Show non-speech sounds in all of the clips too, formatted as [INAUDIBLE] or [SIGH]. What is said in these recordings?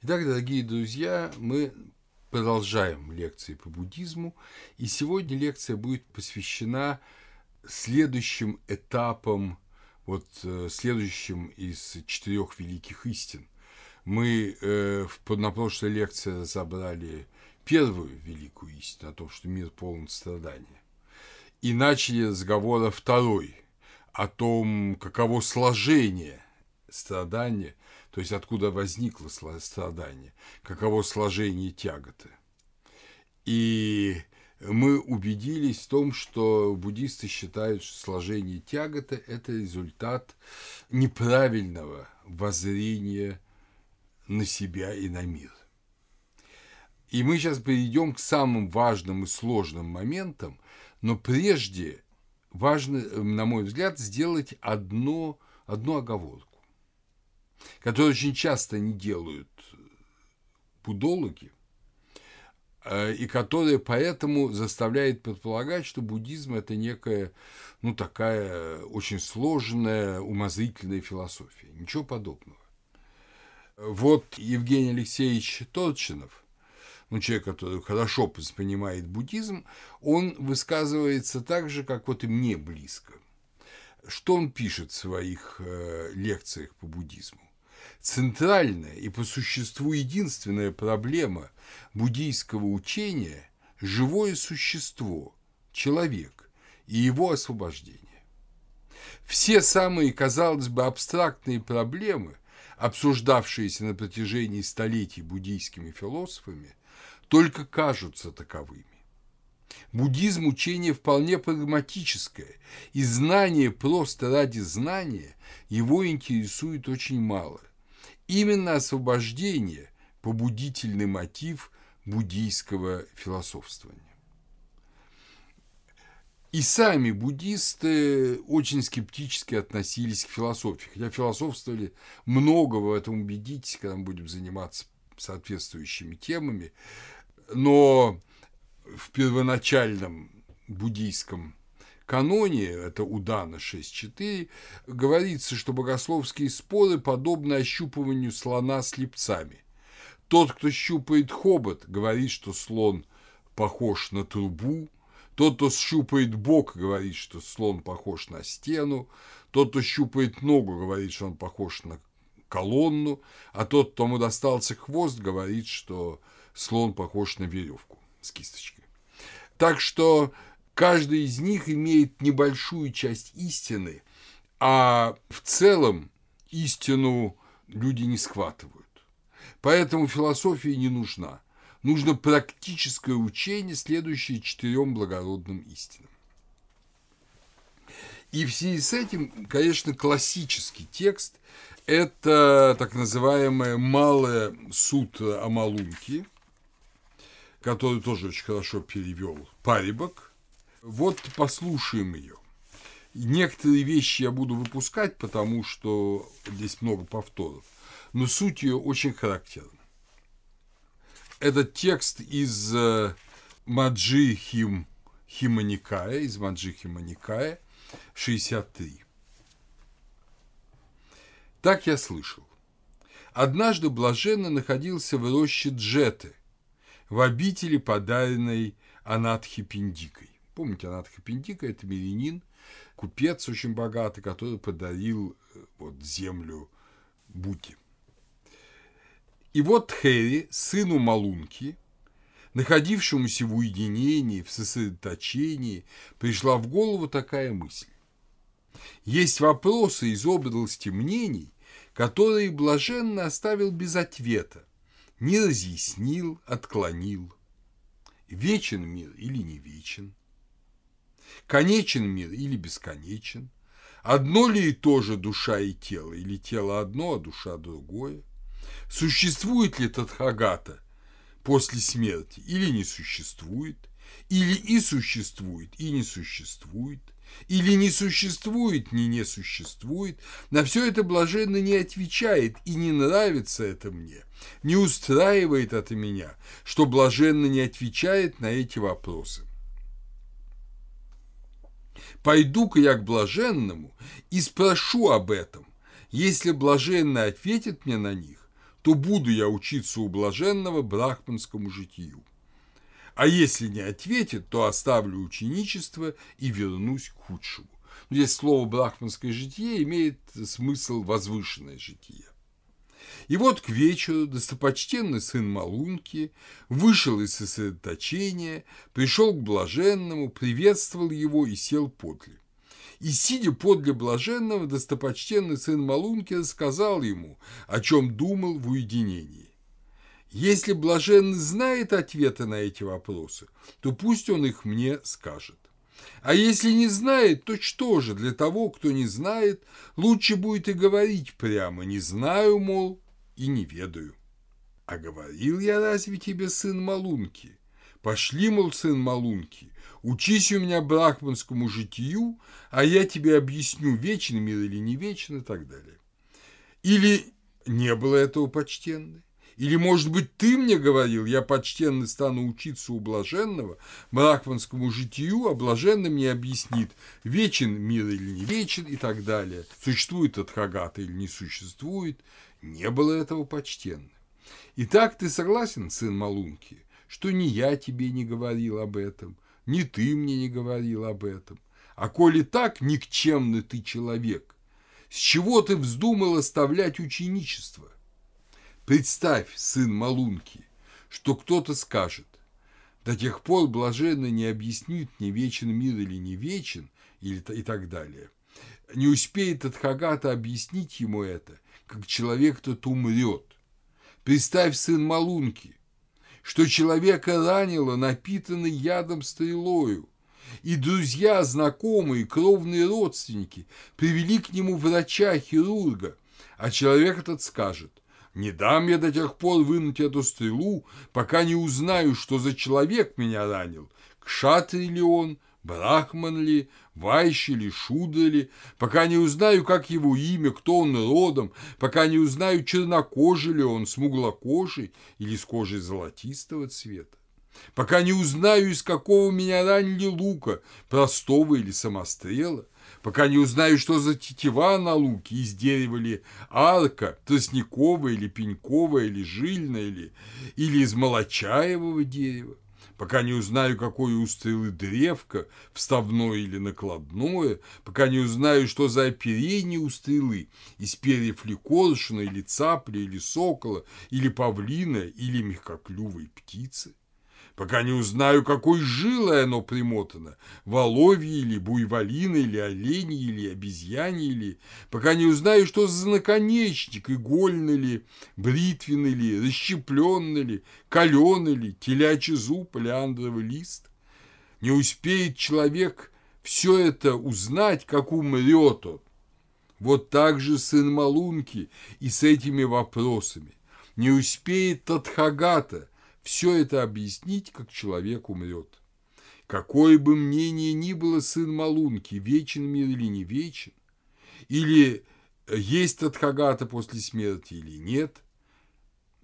Итак, дорогие друзья, мы продолжаем лекции по буддизму, и сегодня лекция будет посвящена следующим этапам, вот э, следующим из четырех великих истин. Мы э, на прошлой лекции разобрали первую великую истину о том, что мир полон страдания, и начали разговор о второй, о том, каково сложение страдания – то есть откуда возникло страдание, каково сложение тяготы. И мы убедились в том, что буддисты считают, что сложение тяготы – это результат неправильного воззрения на себя и на мир. И мы сейчас перейдем к самым важным и сложным моментам, но прежде важно, на мой взгляд, сделать одно, одну оговорку которые очень часто не делают будологи, э, и которые поэтому заставляет предполагать, что буддизм – это некая, ну, такая очень сложная, умозрительная философия. Ничего подобного. Вот Евгений Алексеевич Торчинов, ну, человек, который хорошо понимает буддизм, он высказывается так же, как вот и мне близко. Что он пишет в своих э, лекциях по буддизму? Центральная и по существу единственная проблема буддийского учения – живое существо, человек и его освобождение. Все самые, казалось бы, абстрактные проблемы, обсуждавшиеся на протяжении столетий буддийскими философами, только кажутся таковыми. Буддизм – учение вполне прагматическое, и знание просто ради знания его интересует очень мало. Именно освобождение – побудительный мотив буддийского философствования. И сами буддисты очень скептически относились к философии, хотя философствовали много, в этом убедитесь, когда мы будем заниматься соответствующими темами, но в первоначальном буддийском каноне, это Удана 6.4, говорится, что богословские споры подобны ощупыванию слона слепцами. Тот, кто щупает хобот, говорит, что слон похож на трубу, тот, кто щупает бок, говорит, что слон похож на стену, тот, кто щупает ногу, говорит, что он похож на колонну, а тот, кто ему достался хвост, говорит, что слон похож на веревку с кисточкой. Так что Каждый из них имеет небольшую часть истины, а в целом истину люди не схватывают. Поэтому философия не нужна. Нужно практическое учение, следующее четырем благородным истинам. И в связи с этим, конечно, классический текст – это так называемая «Малая сутра Амалунки», который тоже очень хорошо перевел Парибок, вот послушаем ее. Некоторые вещи я буду выпускать, потому что здесь много повторов, но суть ее очень характерна. Этот текст из э, Маджи Хим Химаникая, из Маджи Химаникая, 63. Так я слышал. Однажды блаженно находился в роще Джеты, в обители, подаренной Анатхи Пиндикой. Помните, Анатха Пиндика – это мирянин, купец очень богатый, который подарил э, вот, землю Бути. И вот Хэри, сыну Малунки, находившемуся в уединении, в сосредоточении, пришла в голову такая мысль. Есть вопросы из области мнений, которые блаженно оставил без ответа, не разъяснил, отклонил. Вечен мир или не вечен? Конечен мир или бесконечен? Одно ли и то же душа и тело, или тело одно, а душа другое? Существует ли Тадхагата после смерти или не существует? Или и существует, и не существует? Или не существует, ни не существует? На все это блаженно не отвечает, и не нравится это мне, не устраивает это меня, что блаженно не отвечает на эти вопросы. Пойду-ка я к блаженному и спрошу об этом. Если блаженный ответит мне на них, то буду я учиться у блаженного брахманскому житию. А если не ответит, то оставлю ученичество и вернусь к худшему. Здесь слово «брахманское житие» имеет смысл «возвышенное житие». И вот к вечеру достопочтенный сын Малунки вышел из сосредоточения, пришел к блаженному, приветствовал его и сел подле. И, сидя подле блаженного, достопочтенный сын Малунки рассказал ему, о чем думал в уединении. Если блаженный знает ответы на эти вопросы, то пусть он их мне скажет. А если не знает, то что же, для того, кто не знает, лучше будет и говорить прямо «не знаю, мол, и не ведаю». А говорил я разве тебе, сын Малунки? Пошли, мол, сын Малунки, учись у меня брахманскому житию, а я тебе объясню, вечен мир или не вечен и так далее. Или не было этого почтенной? Или, может быть, ты мне говорил, я почтенный стану учиться у блаженного, брахманскому житию, а блаженный мне объяснит, вечен мир или не вечен и так далее, существует Адхагата или не существует. Не было этого почтенного. Итак, ты согласен, сын Малунки, что ни я тебе не говорил об этом, ни ты мне не говорил об этом. А коли так, никчемный ты человек, с чего ты вздумал оставлять ученичество? Представь, сын Малунки, что кто-то скажет, до тех пор блаженно не объяснит, не вечен мир или не вечен, или, и так далее. Не успеет Адхагата объяснить ему это, как человек тот умрет. Представь, сын Малунки, что человека ранило напитанный ядом стрелою, и друзья, знакомые, кровные родственники привели к нему врача-хирурга, а человек этот скажет – не дам я до тех пор вынуть эту стрелу, пока не узнаю, что за человек меня ранил. Кшатри ли он, брахман ли, вайщи ли, шуда ли, пока не узнаю, как его имя, кто он родом, пока не узнаю, чернокожий ли он, смуглокожий или с кожей золотистого цвета. Пока не узнаю, из какого меня ранили лука, простого или самострела, пока не узнаю, что за тетива на луке, из дерева ли арка, тростниковая или пеньковая, или жильная, или, или из молочаевого дерева, пока не узнаю, какое у стрелы древко, вставное или накладное, пока не узнаю, что за оперение у стрелы, из перьев ли коршуна, или цапли, или сокола, или павлина, или мягкоклювой птицы пока не узнаю, какой жилой оно примотано, воловье или буйволина, или олени, или обезьяне, или пока не узнаю, что за наконечник, игольный ли, бритвенный ли, расщепленный ли, каленый ли, телячий зуб или лист. Не успеет человек все это узнать, как умрет он. Вот так же сын Малунки и с этими вопросами. Не успеет Татхагата – все это объяснить, как человек умрет. Какое бы мнение ни было сын Малунки, вечен мир или не вечен, или есть Тадхагата после смерти или нет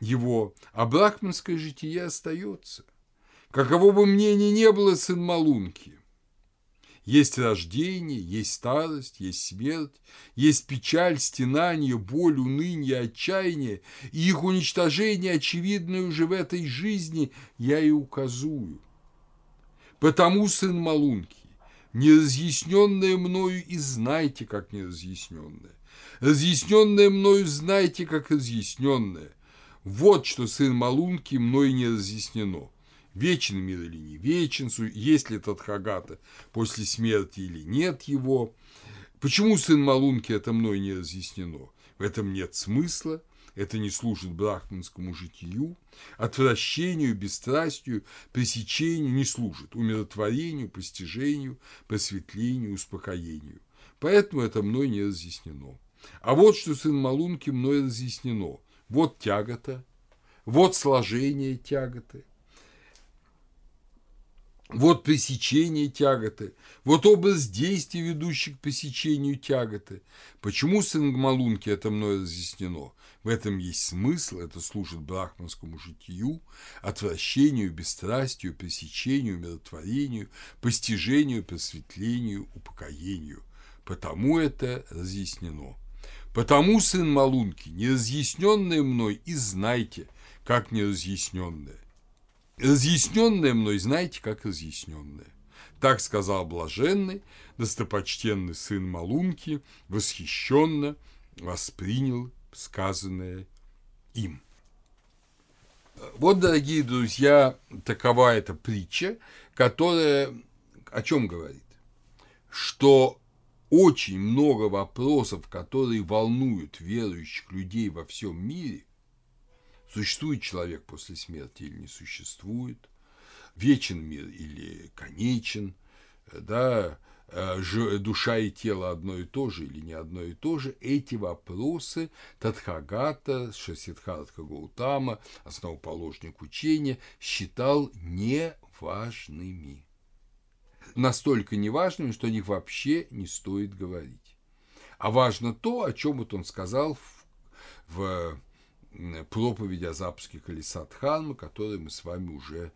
его, а брахманское житие остается. Каково бы мнение не было сын Малунки – есть рождение, есть старость, есть смерть, есть печаль, стенание, боль, уныние, отчаяние, и их уничтожение, очевидное уже в этой жизни, я и указую. Потому, сын Малунки, неразъясненное мною и знайте, как неразъясненное. Разъясненное мною знайте, как разъясненное. Вот что, сын Малунки, мной не разъяснено вечен мир или не вечен, есть ли Тадхагата после смерти или нет его. Почему сын Малунки это мной не разъяснено? В этом нет смысла, это не служит брахманскому житию, отвращению, бесстрастию, пресечению не служит, умиротворению, постижению, просветлению, успокоению. Поэтому это мной не разъяснено. А вот что сын Малунки мной разъяснено. Вот тягота, вот сложение тяготы – вот пресечение тяготы, вот образ действий, ведущий к пресечению тяготы. Почему Сангмалунки это мной разъяснено? В этом есть смысл, это служит брахманскому житию, отвращению, бесстрастию, пресечению, миротворению, постижению, просветлению, упокоению. Потому это разъяснено. Потому, сын Малунки, неразъясненное мной и знайте, как неразъясненное. Разъясненное мной знаете, как разъясненное. Так сказал блаженный, достопочтенный сын Малунки, восхищенно воспринял сказанное им. Вот, дорогие друзья, такова эта притча, которая о чем говорит? Что очень много вопросов, которые волнуют верующих людей во всем мире, существует человек после смерти или не существует, вечен мир или конечен, да, э, душа и тело одно и то же или не одно и то же, эти вопросы Тадхагата, Шасидхаратха Гаутама, основоположник учения, считал неважными. Настолько неважными, что о них вообще не стоит говорить. А важно то, о чем вот он сказал в, в проповеди о запуске колеса Дхармы, которую мы с вами уже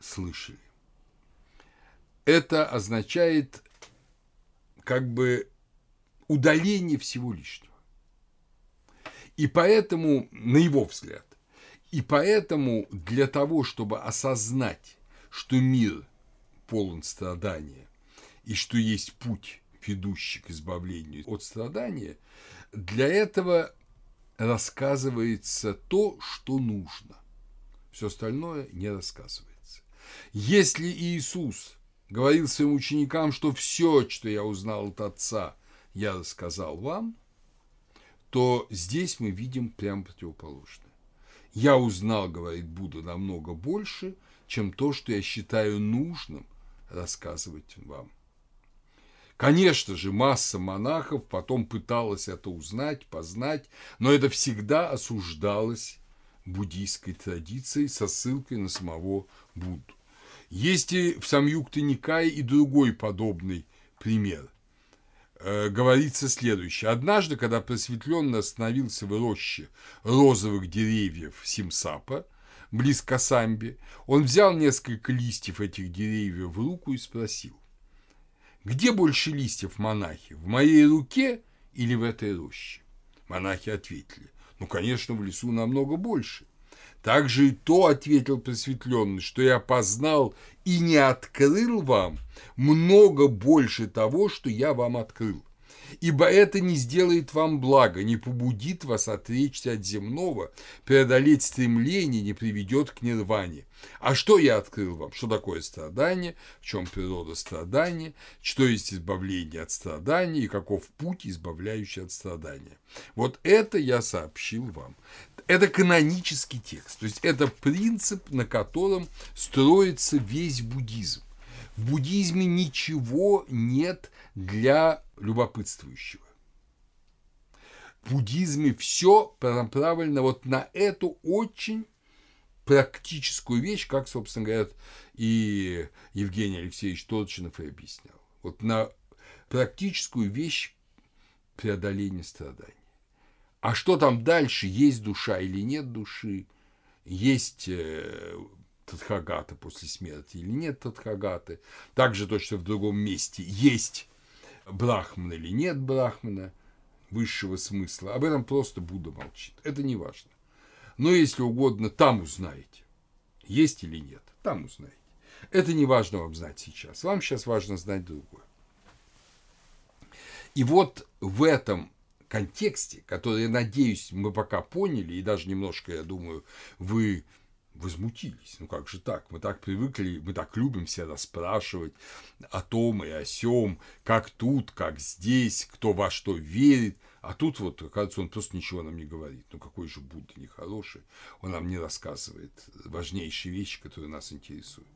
слышали. Это означает как бы удаление всего лишнего. И поэтому, на его взгляд, и поэтому для того, чтобы осознать, что мир полон страдания, и что есть путь, ведущий к избавлению от страдания, для этого рассказывается то, что нужно. Все остальное не рассказывается. Если Иисус говорил своим ученикам, что все, что я узнал от Отца, я рассказал вам, то здесь мы видим прям противоположное. Я узнал, говорит Будда, намного больше, чем то, что я считаю нужным рассказывать вам. Конечно же, масса монахов потом пыталась это узнать, познать, но это всегда осуждалось буддийской традицией со ссылкой на самого Будду. Есть и в Самюкте Никае и другой подобный пример. Э, говорится следующее. Однажды, когда просветленный остановился в роще розовых деревьев Симсапа, близ Касамби, он взял несколько листьев этих деревьев в руку и спросил, «Где больше листьев, монахи, в моей руке или в этой роще?» Монахи ответили, «Ну, конечно, в лесу намного больше». Также и то ответил просветленный, что я познал и не открыл вам много больше того, что я вам открыл ибо это не сделает вам блага, не побудит вас отречься от земного, преодолеть стремление не приведет к нирване. А что я открыл вам? Что такое страдание? В чем природа страдания? Что есть избавление от страдания? И каков путь, избавляющий от страдания? Вот это я сообщил вам. Это канонический текст, то есть это принцип, на котором строится весь буддизм. В буддизме ничего нет для любопытствующего. В буддизме все направлено вот на эту очень практическую вещь, как, собственно говоря, и Евгений Алексеевич Торчинов и объяснял. Вот на практическую вещь преодоления страданий. А что там дальше, есть душа или нет души, есть э, Тадхагата после смерти или нет Тадхагаты. Также точно в другом месте есть Брахман или нет Брахмана высшего смысла. Об этом просто Будда молчит. Это не важно. Но если угодно, там узнаете. Есть или нет, там узнаете. Это не важно вам знать сейчас. Вам сейчас важно знать другое. И вот в этом контексте, который, я надеюсь, мы пока поняли, и даже немножко, я думаю, вы возмутились. Ну как же так? Мы так привыкли, мы так любим себя расспрашивать о том и о сем, как тут, как здесь, кто во что верит. А тут вот, оказывается, он просто ничего нам не говорит. Ну какой же Будда нехороший. Он нам не рассказывает важнейшие вещи, которые нас интересуют.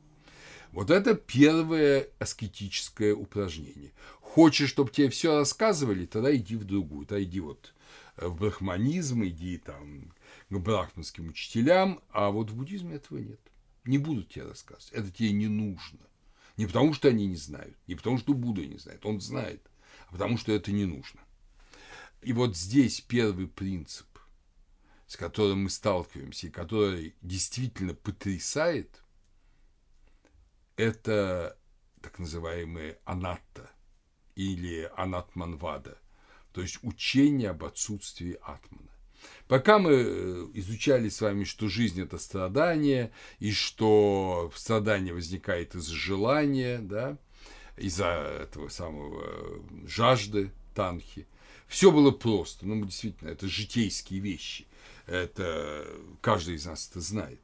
Вот это первое аскетическое упражнение. Хочешь, чтобы тебе все рассказывали, тогда иди в другую, тогда иди вот в брахманизм, иди там к брахманским учителям, а вот в буддизме этого нет. Не будут тебе рассказывать, это тебе не нужно. Не потому, что они не знают, не потому, что Будда не знает, он знает, а потому, что это не нужно. И вот здесь первый принцип, с которым мы сталкиваемся, и который действительно потрясает, это так называемые анатта или анатманвада – то есть учение об отсутствии атмана. Пока мы э, изучали с вами, что жизнь – это страдание, и что страдание возникает из желания, да, из-за этого самого э, жажды, танхи, все было просто. Ну, действительно, это житейские вещи. Это каждый из нас это знает.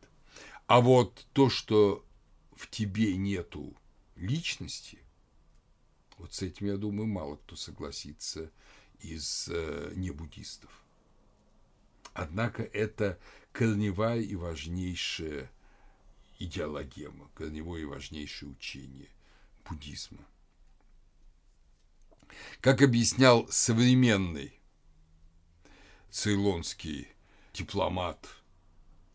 А вот то, что в тебе нету личности, вот с этим, я думаю, мало кто согласится из э, небуддистов. Однако это корневая и важнейшая идеологема, корневое и важнейшее учение буддизма. Как объяснял современный цейлонский дипломат,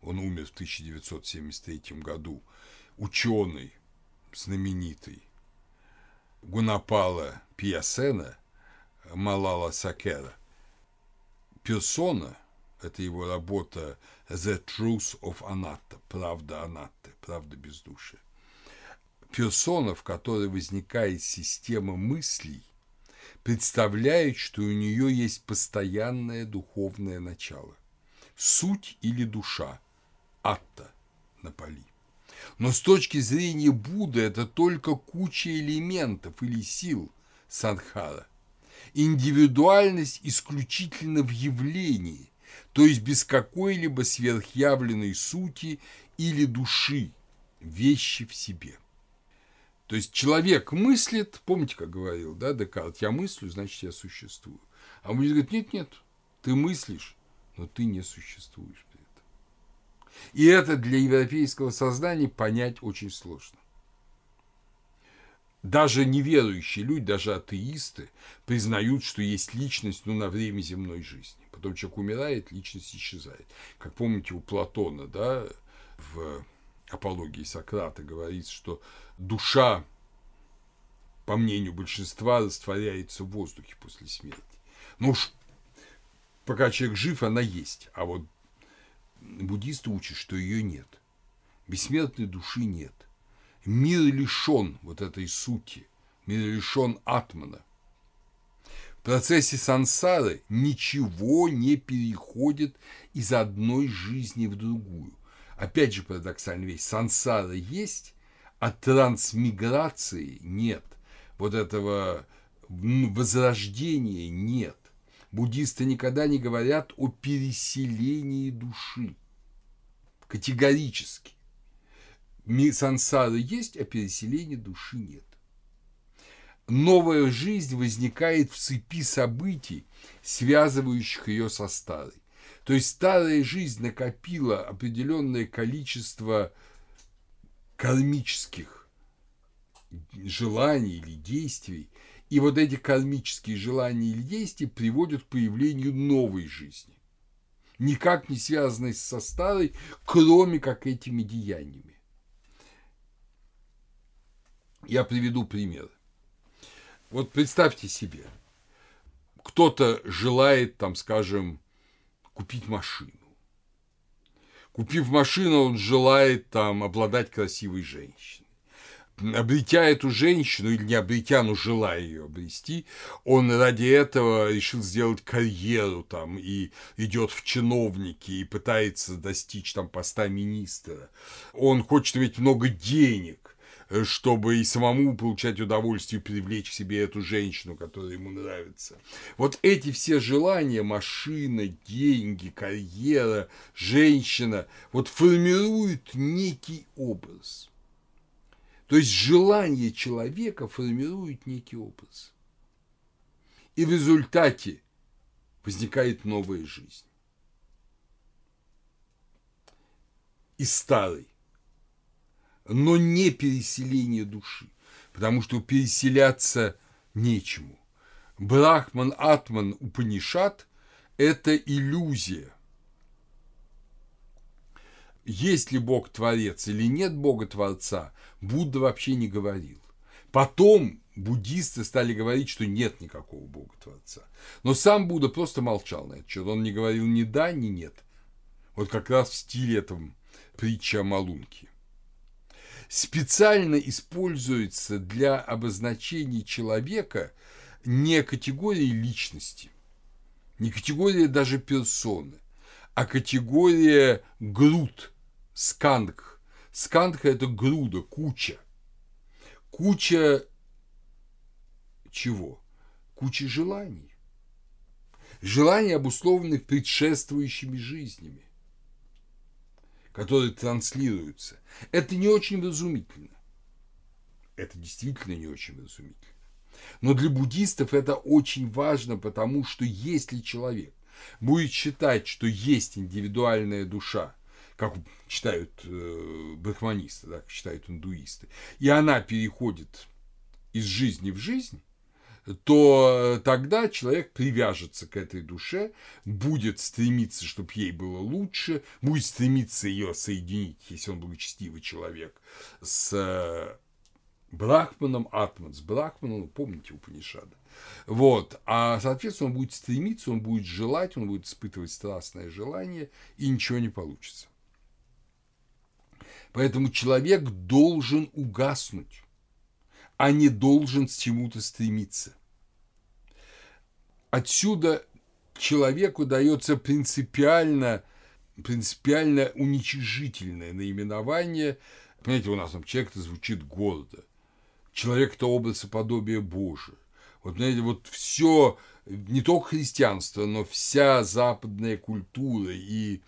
он умер в 1973 году, ученый знаменитый Гунапала Пиасена, Малала Сакера, персона – это его работа «The Truth of Anatta», «Правда Анатты», «Правда бездушия». Персона, в которой возникает система мыслей, представляет, что у нее есть постоянное духовное начало. Суть или душа – атта на поли. Но с точки зрения Будды это только куча элементов или сил санхара. Индивидуальность исключительно в явлении, то есть без какой-либо сверхъявленной сути или души, вещи в себе. То есть человек мыслит, помните, как говорил, да, Декарт, я мыслю, значит, я существую. А он говорит, нет, нет, ты мыслишь, но ты не существуешь при этом. И это для европейского сознания понять очень сложно. Даже неверующие люди, даже атеисты признают, что есть личность ну, на время земной жизни. Потом человек умирает, личность исчезает. Как помните, у Платона, да, в апологии Сократа говорится, что душа, по мнению большинства, растворяется в воздухе после смерти. Ну уж пока человек жив, она есть. А вот буддисты учат, что ее нет. Бессмертной души нет. Мир лишен вот этой сути, мир лишен атмана. Процессе сансары ничего не переходит из одной жизни в другую. Опять же парадоксальная вещь. Сансара есть, а трансмиграции нет. Вот этого возрождения нет. Буддисты никогда не говорят о переселении души. Категорически. Сансара есть, а переселения души нет новая жизнь возникает в цепи событий, связывающих ее со старой. То есть старая жизнь накопила определенное количество кармических желаний или действий, и вот эти кармические желания или действия приводят к появлению новой жизни, никак не связанной со старой, кроме как этими деяниями. Я приведу пример. Вот представьте себе, кто-то желает, там, скажем, купить машину. Купив машину, он желает там обладать красивой женщиной. Обретя эту женщину, или не обретя, но желая ее обрести, он ради этого решил сделать карьеру там и идет в чиновники и пытается достичь там поста министра. Он хочет иметь много денег, чтобы и самому получать удовольствие, привлечь к себе эту женщину, которая ему нравится. Вот эти все желания, машина, деньги, карьера, женщина, вот формируют некий образ. То есть желание человека формирует некий образ. И в результате возникает новая жизнь. И старый но не переселение души, потому что переселяться нечему. Брахман, Атман, Упанишат – это иллюзия. Есть ли Бог Творец или нет Бога Творца, Будда вообще не говорил. Потом буддисты стали говорить, что нет никакого Бога Творца. Но сам Будда просто молчал на это. Он не говорил ни да, ни нет. Вот как раз в стиле этом притча о Малунке специально используется для обозначения человека не категории личности, не категория даже персоны, а категория груд, сканг. Сканг – это груда, куча. Куча чего? Куча желаний. Желаний, обусловленных предшествующими жизнями, которые транслируются. Это не очень разумительно. Это действительно не очень разумительно. Но для буддистов это очень важно, потому что если человек будет считать, что есть индивидуальная душа, как читают э, брахманисты, да, как читают индуисты, и она переходит из жизни в жизнь, то тогда человек привяжется к этой душе, будет стремиться, чтобы ей было лучше, будет стремиться ее соединить, если он благочестивый человек, с Брахманом, Атман с Брахманом, помните Упанишада. Вот, а, соответственно, он будет стремиться, он будет желать, он будет испытывать страстное желание, и ничего не получится. Поэтому человек должен угаснуть, а не должен к чему-то стремиться. Отсюда человеку дается принципиально, принципиально уничижительное наименование. Понимаете, у нас там человек это звучит гордо человек – это образ и подобие Божие. Вот, знаете, вот все, не только христианство, но вся западная культура и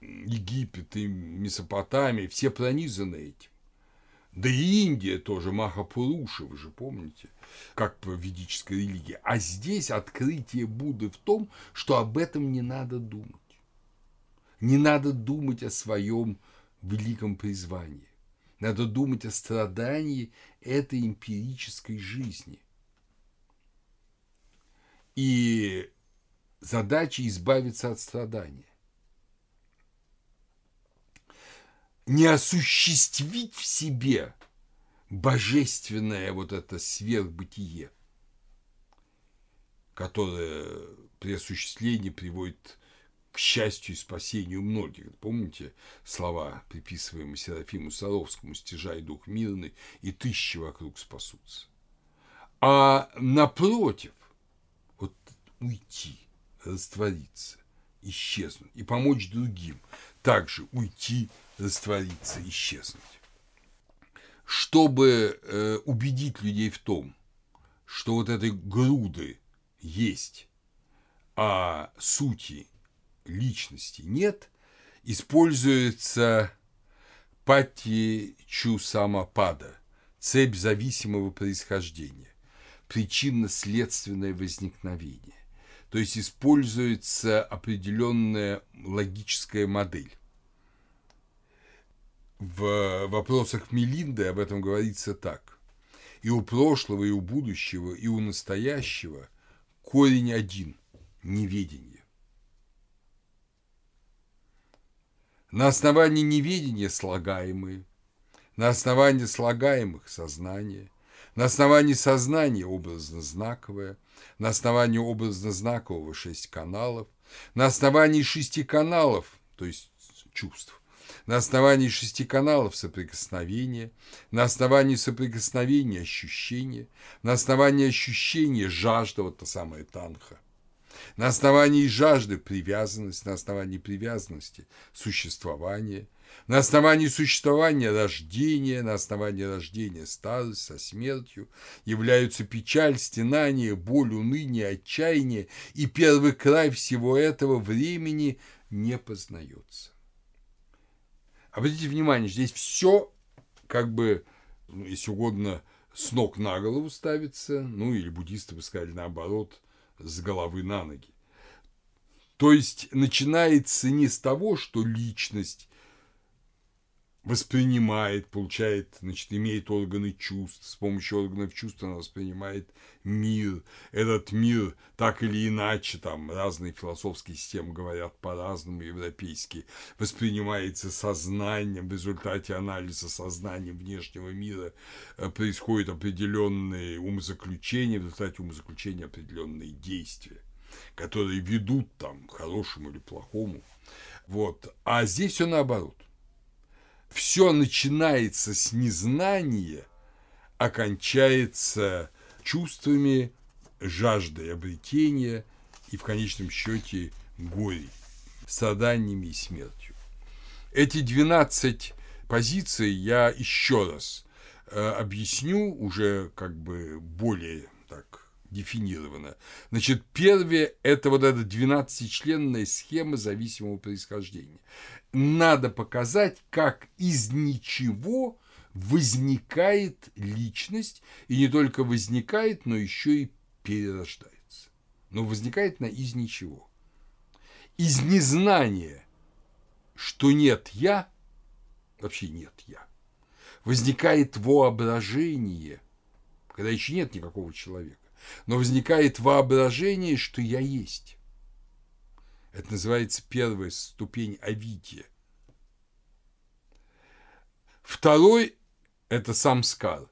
Египет, и Месопотамия, все пронизаны этим. Да и Индия тоже, Махапуруши, вы же помните, как по ведической религии. А здесь открытие Будды в том, что об этом не надо думать. Не надо думать о своем великом призвании. Надо думать о страдании этой эмпирической жизни. И задача избавиться от страдания. Не осуществить в себе божественное вот это сверхбытие, которое при осуществлении приводит к счастью и спасению многих. Помните слова, приписываемые Серафиму Саровскому, «Стяжай дух мирный, и тысячи вокруг спасутся». А напротив, вот уйти, раствориться, исчезнуть и помочь другим также уйти, раствориться, исчезнуть. Чтобы э, убедить людей в том, что вот этой груды есть, а сути личности нет, используется пати чу самопада, цепь зависимого происхождения, причинно-следственное возникновение. То есть используется определенная логическая модель. В вопросах Мелинды об этом говорится так. И у прошлого, и у будущего, и у настоящего корень один – неведение. На основании неведения слагаемые, на основании слагаемых сознание, на основании сознания образно-знаковое, на основании образно-знакового шесть каналов, на основании шести каналов, то есть чувств, на основании шести каналов соприкосновения, на основании соприкосновения ощущения, на основании ощущения жажда, вот та самая танха – на основании жажды – привязанность, на основании привязанности – существование, на основании существования – рождение, на основании рождения – старость со смертью, являются печаль, стенание, боль, уныние, отчаяние, и первый край всего этого времени не познается. Обратите внимание, здесь все как бы, ну, если угодно, с ног на голову ставится, ну или буддисты бы сказали наоборот – с головы на ноги. То есть начинается не с того, что личность воспринимает, получает, значит, имеет органы чувств, с помощью органов чувств она воспринимает мир. Этот мир так или иначе, там разные философские системы говорят по-разному, европейские, воспринимается сознанием, в результате анализа сознания внешнего мира э, происходят определенные умозаключения, в результате умозаключения определенные действия, которые ведут там к хорошему или плохому. Вот. А здесь все наоборот все начинается с незнания, окончается чувствами, жаждой обретения и в конечном счете горе, страданиями и смертью. Эти 12 позиций я еще раз э, объясню уже как бы более так дефинировано. Значит, первое – это вот эта 12-членная схема зависимого происхождения. Надо показать, как из ничего возникает личность, и не только возникает, но еще и перерождается. Но возникает она из ничего. Из незнания, что нет «я», вообще нет «я», возникает воображение, когда еще нет никакого человека, но возникает воображение, что я есть. Это называется первая ступень Авития. Второй – это самскар.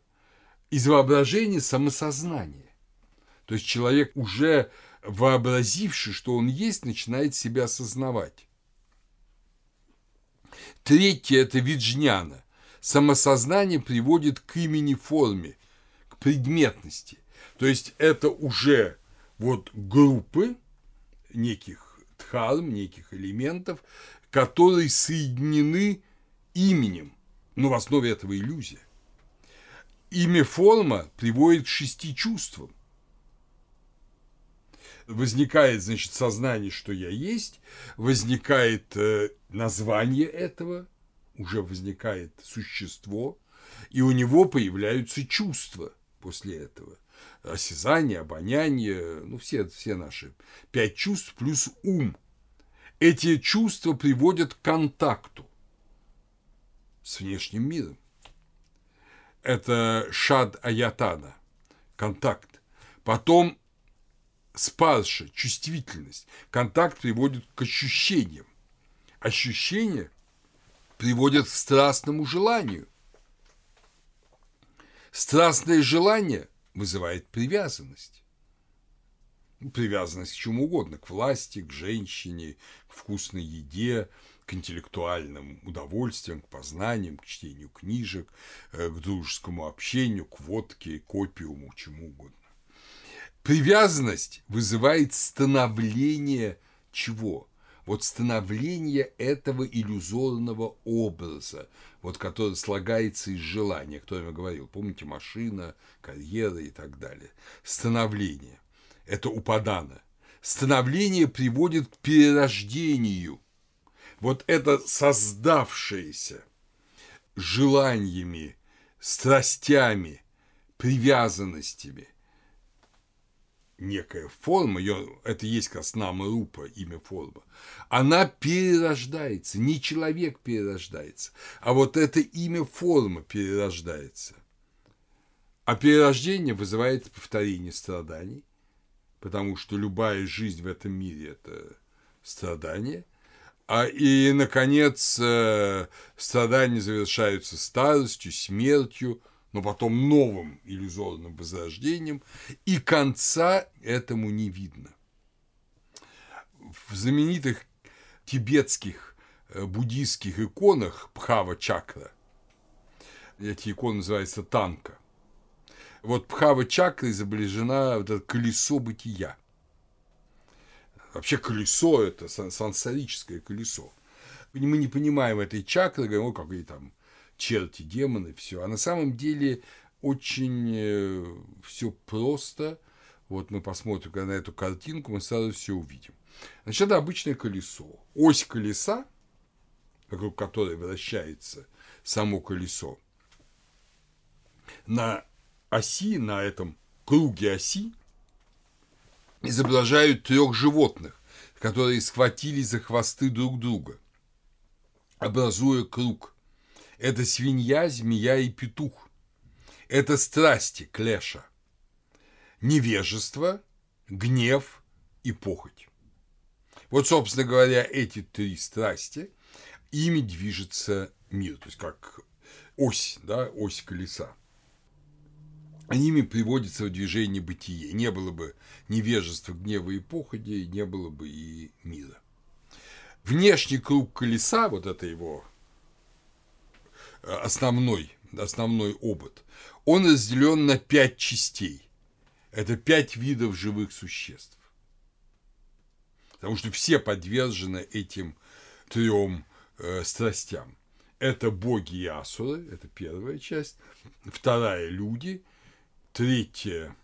Из воображения самосознание. То есть человек, уже вообразивший, что он есть, начинает себя осознавать. Третье – это виджняна. Самосознание приводит к имени форме, к предметности. То есть это уже вот группы неких дхарм, неких элементов, которые соединены именем. Но в основе этого иллюзия. Имя форма приводит к шести чувствам. Возникает, значит, сознание, что я есть, возникает э, название этого, уже возникает существо, и у него появляются чувства после этого осязание, обоняние, ну, все, все наши пять чувств плюс ум. Эти чувства приводят к контакту с внешним миром. Это шад аятана, контакт. Потом спарша, чувствительность. Контакт приводит к ощущениям. Ощущения приводят к страстному желанию. Страстное желание вызывает привязанность. Привязанность к чему угодно, к власти, к женщине, к вкусной еде, к интеллектуальным удовольствиям, к познаниям, к чтению книжек, э, к дружескому общению, к водке, к опиуму, чему угодно. Привязанность вызывает становление чего? Вот становление этого иллюзорного образа, вот который слагается из желания, кто я говорил, помните, машина, карьера и так далее. Становление – это упадана. Становление приводит к перерождению. Вот это создавшееся желаниями, страстями, привязанностями некая форма, ее, это есть как раз нама рупа, имя форма, она перерождается, не человек перерождается, а вот это имя форма перерождается. А перерождение вызывает повторение страданий, потому что любая жизнь в этом мире – это страдание. А, и, наконец, э, страдания завершаются старостью, смертью, но потом новым иллюзорным возрождением, и конца этому не видно. В знаменитых тибетских э, буддийских иконах Пхава Чакра, эти иконы называются танка – вот Пхава чакра изображена вот это колесо бытия. Вообще колесо – это сансарическое колесо. Мы не понимаем этой чакры, говорим, о, какие там черти, демоны, все. А на самом деле очень э, все просто. Вот мы посмотрим на эту картинку, мы сразу все увидим. Значит, это обычное колесо. Ось колеса, вокруг которой вращается само колесо, на оси, на этом круге оси, изображают трех животных, которые схватились за хвосты друг друга, образуя круг. Это свинья, змея и петух. Это страсти, клеша. Невежество, гнев и похоть. Вот, собственно говоря, эти три страсти, ими движется мир, то есть как ось, да, ось колеса ними приводится в движение бытие. Не было бы невежества, гнева и походи, не было бы и мира. Внешний круг колеса, вот это его основной, основной обод, он разделен на пять частей. Это пять видов живых существ. потому что все подвержены этим трем э, страстям. Это боги и асуры, это первая часть. Вторая – люди. Третья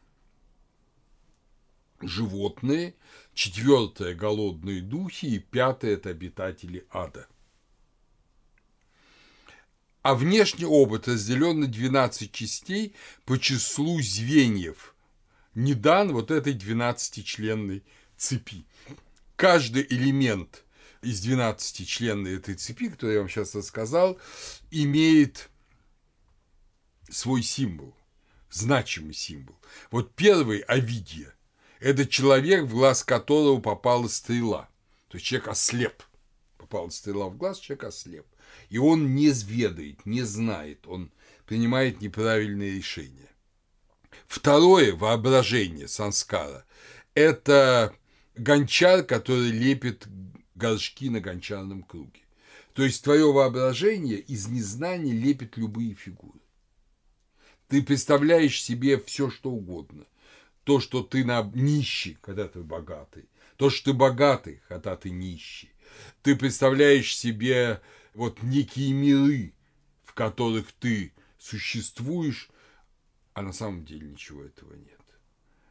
– животные. Четвертая – голодные духи. И пятая – это обитатели ада. А внешний опыт разделен на 12 частей по числу звеньев. Не дан вот этой 12-членной цепи. Каждый элемент из 12 членной этой цепи, которую я вам сейчас рассказал, имеет свой символ, значимый символ. Вот первый – Овидия. Это человек, в глаз которого попала стрела. То есть человек ослеп. Попала стрела в глаз, человек ослеп. И он не ведает, не знает, он принимает неправильные решения. Второе – воображение, санскара. Это гончар, который лепит горшки на гончарном круге. То есть твое воображение из незнания лепит любые фигуры. Ты представляешь себе все, что угодно. То, что ты на нищий, когда ты богатый. То, что ты богатый, когда ты нищий. Ты представляешь себе вот некие миры, в которых ты существуешь, а на самом деле ничего этого нет.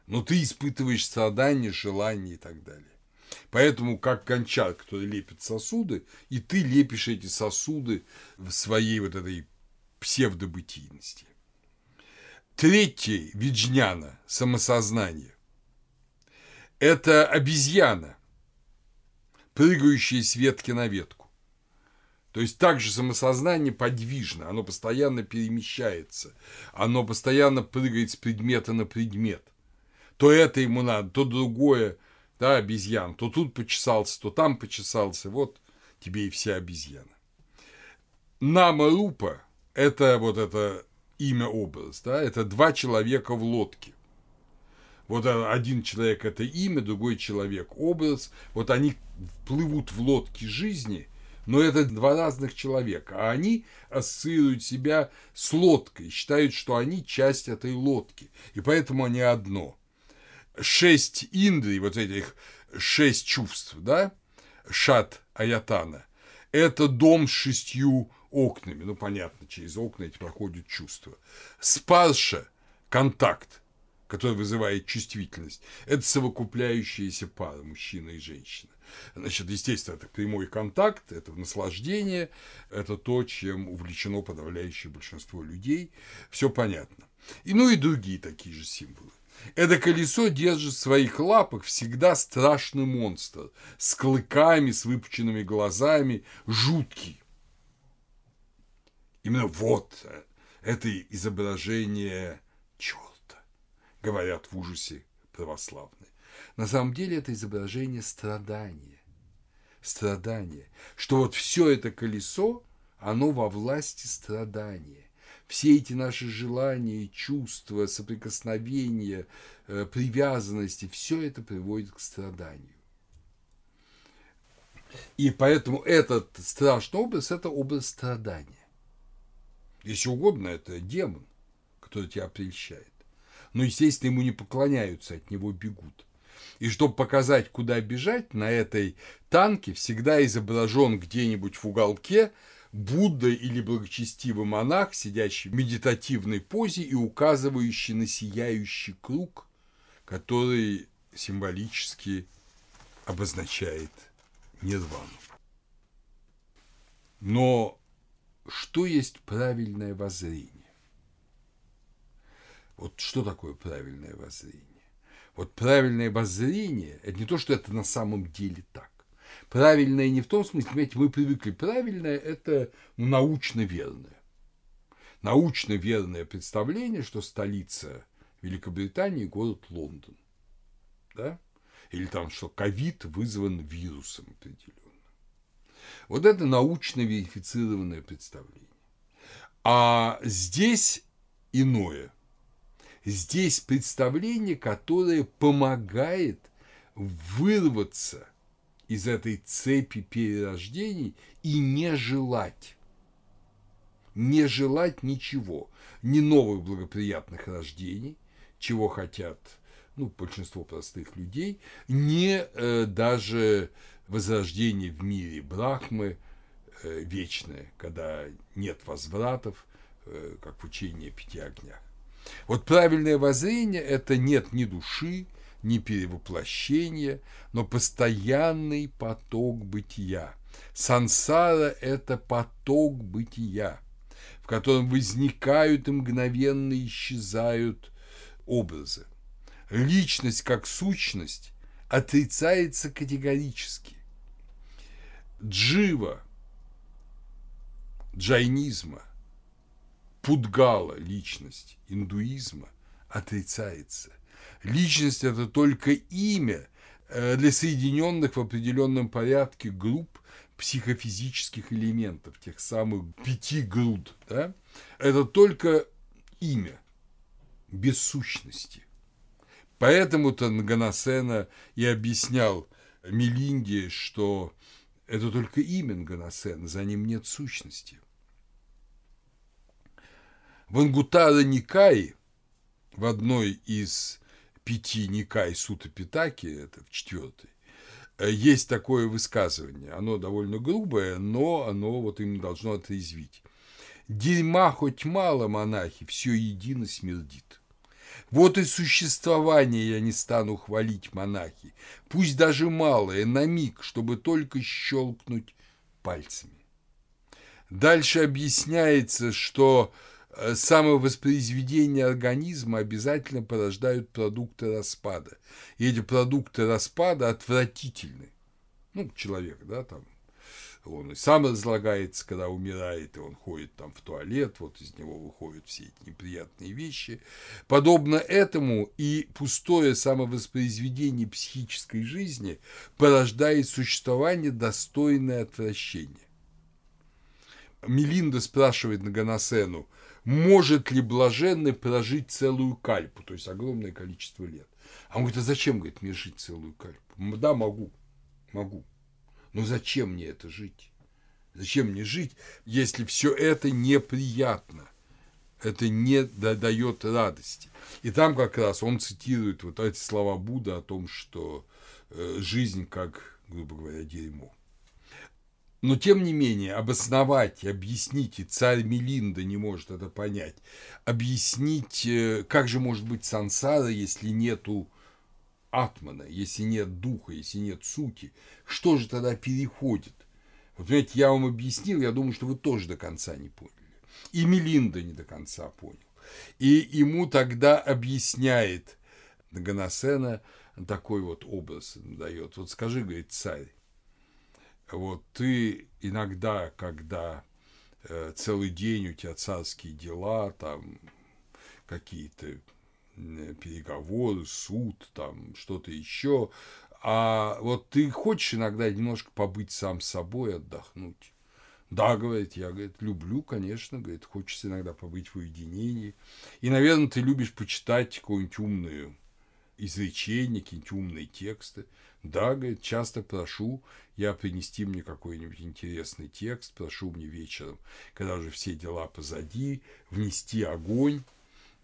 Но ты испытываешь страдания, желания и так далее. Поэтому, как гончар, который лепит сосуды, и ты лепишь эти сосуды в своей вот этой псевдобытийности. Третий виджняна – самосознание. Это обезьяна, прыгающая с ветки на ветку. То есть также самосознание подвижно, оно постоянно перемещается, оно постоянно прыгает с предмета на предмет. То это ему надо, то другое – да, обезьян, то тут почесался, то там почесался, вот тебе и вся обезьяна. Нама Рупа – это вот это имя-образ, да, это два человека в лодке. Вот один человек – это имя, другой человек – образ. Вот они плывут в лодке жизни, но это два разных человека, а они ассоциируют себя с лодкой, считают, что они часть этой лодки, и поэтому они одно – шесть индрий, вот этих шесть чувств, да, шат аятана, это дом с шестью окнами, ну, понятно, через окна эти проходят чувства. Спарша – контакт, который вызывает чувствительность, это совокупляющаяся пара, мужчина и женщина. Значит, естественно, это прямой контакт, это наслаждение, это то, чем увлечено подавляющее большинство людей. Все понятно. И, ну и другие такие же символы. Это колесо держит в своих лапах всегда страшный монстр с клыками, с выпученными глазами, жуткий. Именно вот э, это изображение черта, говорят в ужасе православные. На самом деле это изображение страдания. Страдания. Что вот все это колесо, оно во власти страдания все эти наши желания, чувства, соприкосновения, э, привязанности, все это приводит к страданию. И поэтому этот страшный образ – это образ страдания. Если угодно, это демон, который тебя прельщает. Но, естественно, ему не поклоняются, от него бегут. И чтобы показать, куда бежать, на этой танке всегда изображен где-нибудь в уголке Будда или благочестивый монах, сидящий в медитативной позе и указывающий на сияющий круг, который символически обозначает нирвану. Но что есть правильное воззрение? Вот что такое правильное воззрение? Вот правильное воззрение – это не то, что это на самом деле так. Правильное не в том смысле, понимаете, мы привыкли. Правильное – это научно верное. Научно верное представление, что столица Великобритании – город Лондон. Да? Или там, что ковид вызван вирусом определенным. Вот это научно верифицированное представление. А здесь иное. Здесь представление, которое помогает вырваться из этой цепи перерождений и не желать. Не желать ничего, ни новых благоприятных рождений, чего хотят ну, большинство простых людей, не э, даже возрождение в мире Брахмы э, вечное, когда нет возвратов, э, как в учении пяти огнях. Вот правильное воззрение – это нет ни души, ни перевоплощения, но постоянный поток бытия. Сансара – это поток бытия, в котором возникают и мгновенно исчезают образы. Личность как сущность отрицается категорически. Джива, джайнизма, пудгала, личность индуизма отрицается. Личность – это только имя э, для соединенных в определенном порядке групп психофизических элементов, тех самых пяти груд. Да? Это только имя, без сущности. Поэтому-то Нганасена и объяснял Мелинде, что это только имя Нганасена, за ним нет сущности. В Ангутара Никаи, в одной из пяти Никай Сута Питаки, это в четвертой, есть такое высказывание. Оно довольно грубое, но оно вот им должно отрезвить. Дерьма хоть мало, монахи, все едино смердит. Вот и существование я не стану хвалить, монахи, пусть даже малое, на миг, чтобы только щелкнуть пальцами. Дальше объясняется, что э, самовоспроизведение организма обязательно порождают продукты распада. И эти продукты распада отвратительны. Ну, человек, да, там он и сам разлагается, когда умирает, и он ходит там в туалет, вот из него выходят все эти неприятные вещи. Подобно этому и пустое самовоспроизведение психической жизни порождает существование, достойное отвращения. Мелинда спрашивает Наганасену, может ли блаженный прожить целую кальпу, то есть огромное количество лет. А он говорит, а зачем, говорит, мне жить целую кальпу? Да, могу, могу. Но зачем мне это жить? Зачем мне жить, если все это неприятно? Это не дает радости. И там как раз он цитирует вот эти слова Будда о том, что э, жизнь как, грубо говоря, дерьмо. Но, тем не менее, обосновать, объяснить, и царь Мелинда не может это понять, объяснить, э, как же может быть сансара, если нету атмана, если нет духа, если нет сути, что же тогда переходит? Вот, понимаете, я вам объяснил, я думаю, что вы тоже до конца не поняли. И Мелинда не до конца понял. И ему тогда объясняет Ганасена такой вот образ дает. Вот скажи, говорит, царь, вот ты иногда, когда э, целый день у тебя царские дела, там какие-то переговоры, суд, там что-то еще. А вот ты хочешь иногда немножко побыть сам собой, отдохнуть. Да, говорит, я, говорит, люблю, конечно, говорит, хочется иногда побыть в уединении. И, наверное, ты любишь почитать какую-нибудь умную изречение, какие-нибудь умные тексты. Да, говорит, часто прошу я принести мне какой-нибудь интересный текст, прошу мне вечером, когда уже все дела позади, внести огонь,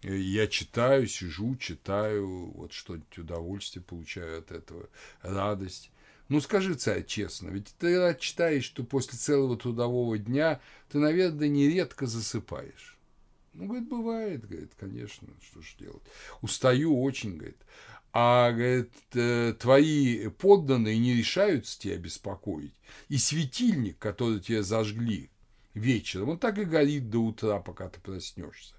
я читаю, сижу, читаю, вот что-нибудь удовольствие получаю от этого, радость. Ну, скажи, царь, честно, ведь ты читаешь, что после целого трудового дня ты, наверное, нередко засыпаешь. Ну, говорит, бывает, говорит, конечно, что ж делать. Устаю очень, говорит. А, говорит, э, твои подданные не решаются тебя беспокоить. И светильник, который тебе зажгли вечером, он так и горит до утра, пока ты проснешься.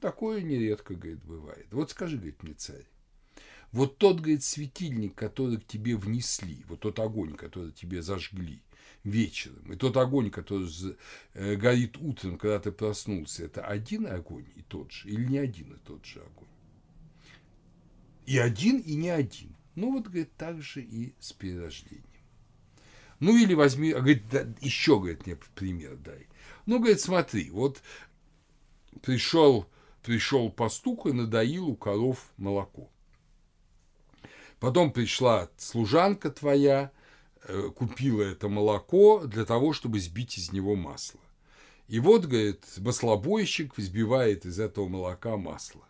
Такое нередко, говорит, бывает. Вот скажи, говорит, мне царь, вот тот, говорит, светильник, который к тебе внесли, вот тот огонь, который тебе зажгли вечером, и тот огонь, который э, горит утром, когда ты проснулся, это один огонь и тот же, или не один и тот же огонь? И один, и не один. Ну, вот, говорит, так же и с перерождением. Ну, или возьми, говорит, да, еще, говорит, мне пример дай. Ну, говорит, смотри, вот пришел пришел пастух и надоил у коров молоко. Потом пришла служанка твоя, купила это молоко для того, чтобы сбить из него масло. И вот, говорит, маслобойщик взбивает из этого молока масло.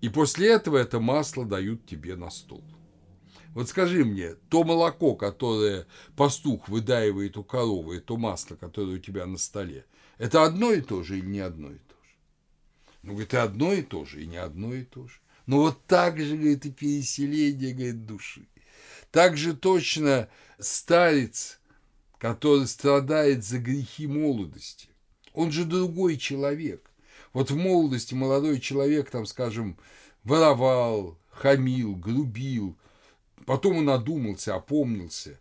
И после этого это масло дают тебе на стол. Вот скажи мне, то молоко, которое пастух выдаивает у коровы, и то масло, которое у тебя на столе, это одно и то же или не одно и то же? Ну, говорит, и одно и то же, и не одно и то же. Но вот так же, говорит, и переселение, говорит, души. Так же точно старец, который страдает за грехи молодости. Он же другой человек. Вот в молодости молодой человек, там, скажем, воровал, хамил, грубил, потом он одумался, опомнился,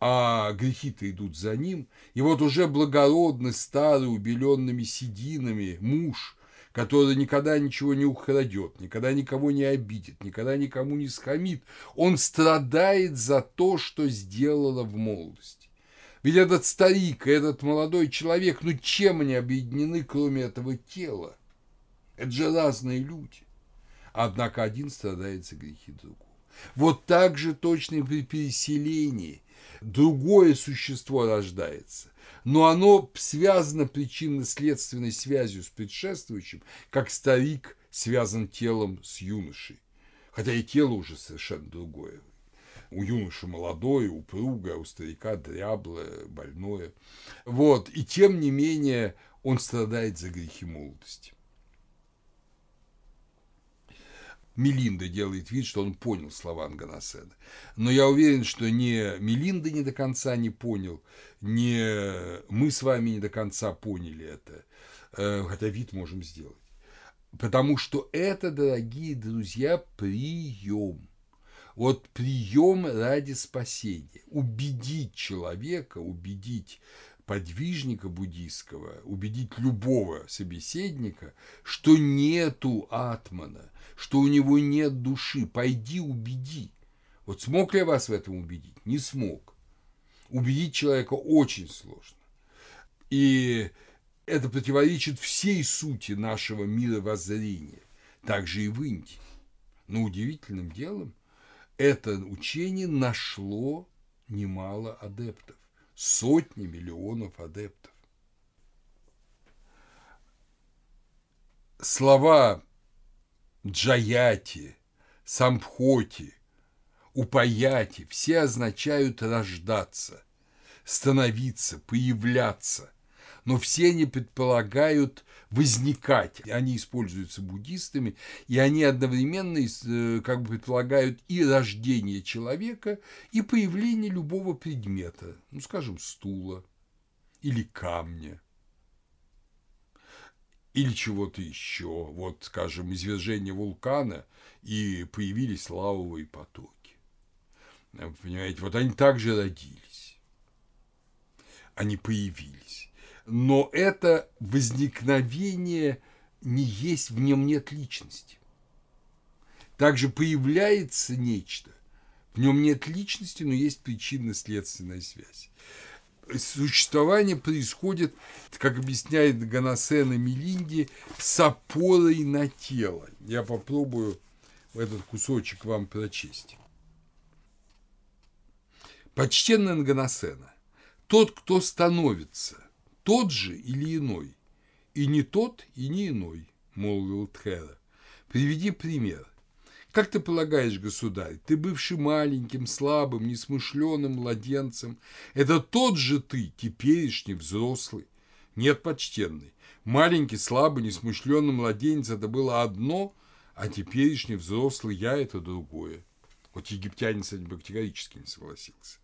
а грехи-то идут за ним. И вот уже благородный, старый, убеленными сединами муж, который никогда ничего не украдет, никогда никого не обидит, никогда никому не схамит, он страдает за то, что сделала в молодости. Ведь этот старик, этот молодой человек, ну чем они объединены, кроме этого тела? Это же разные люди. Однако один страдает за грехи другого. Вот так же точно и при переселении другое существо рождается, но оно связано причинно-следственной связью с предшествующим, как старик связан телом с юношей. Хотя и тело уже совершенно другое. У юноши молодое, упругое, у старика дряблое, больное. Вот. И тем не менее он страдает за грехи молодости. Мелинда делает вид, что он понял слова Анганасена. Но я уверен, что ни Мелинда не до конца не понял, ни мы с вами не до конца поняли это, э, хотя вид можем сделать. Потому что это, дорогие друзья, прием. Вот прием ради спасения. Убедить человека, убедить подвижника буддийского, убедить любого собеседника, что нету атмана, что у него нет души. Пойди убеди. Вот смог ли я вас в этом убедить? Не смог. Убедить человека очень сложно. И это противоречит всей сути нашего мира воззрения, также и в Индии. Но удивительным делом это учение нашло немало адептов сотни миллионов адептов. Слова джаяти, сампхоти, упаяти все означают рождаться, становиться, появляться, но все они предполагают возникать. Они используются буддистами, и они одновременно э, как бы предполагают и рождение человека, и появление любого предмета, ну, скажем, стула или камня или чего-то еще. Вот, скажем, извержение вулкана, и появились лавовые потоки. Понимаете, вот они также родились. Они появились но это возникновение не есть, в нем нет личности. Также появляется нечто, в нем нет личности, но есть причинно-следственная связь. Существование происходит, как объясняет Ганасена Мелинди, с опорой на тело. Я попробую этот кусочек вам прочесть. Почтенный Ганасена, тот, кто становится – тот же или иной? И не тот, и не иной, молвил Тхера. Приведи пример. Как ты полагаешь, государь, ты бывший маленьким, слабым, несмышленым младенцем, это тот же ты, теперешний взрослый? Нет, почтенный. Маленький, слабый, несмышленный младенец – это было одно, а теперешний взрослый я – это другое. Вот египтянин с этим категорически не согласился.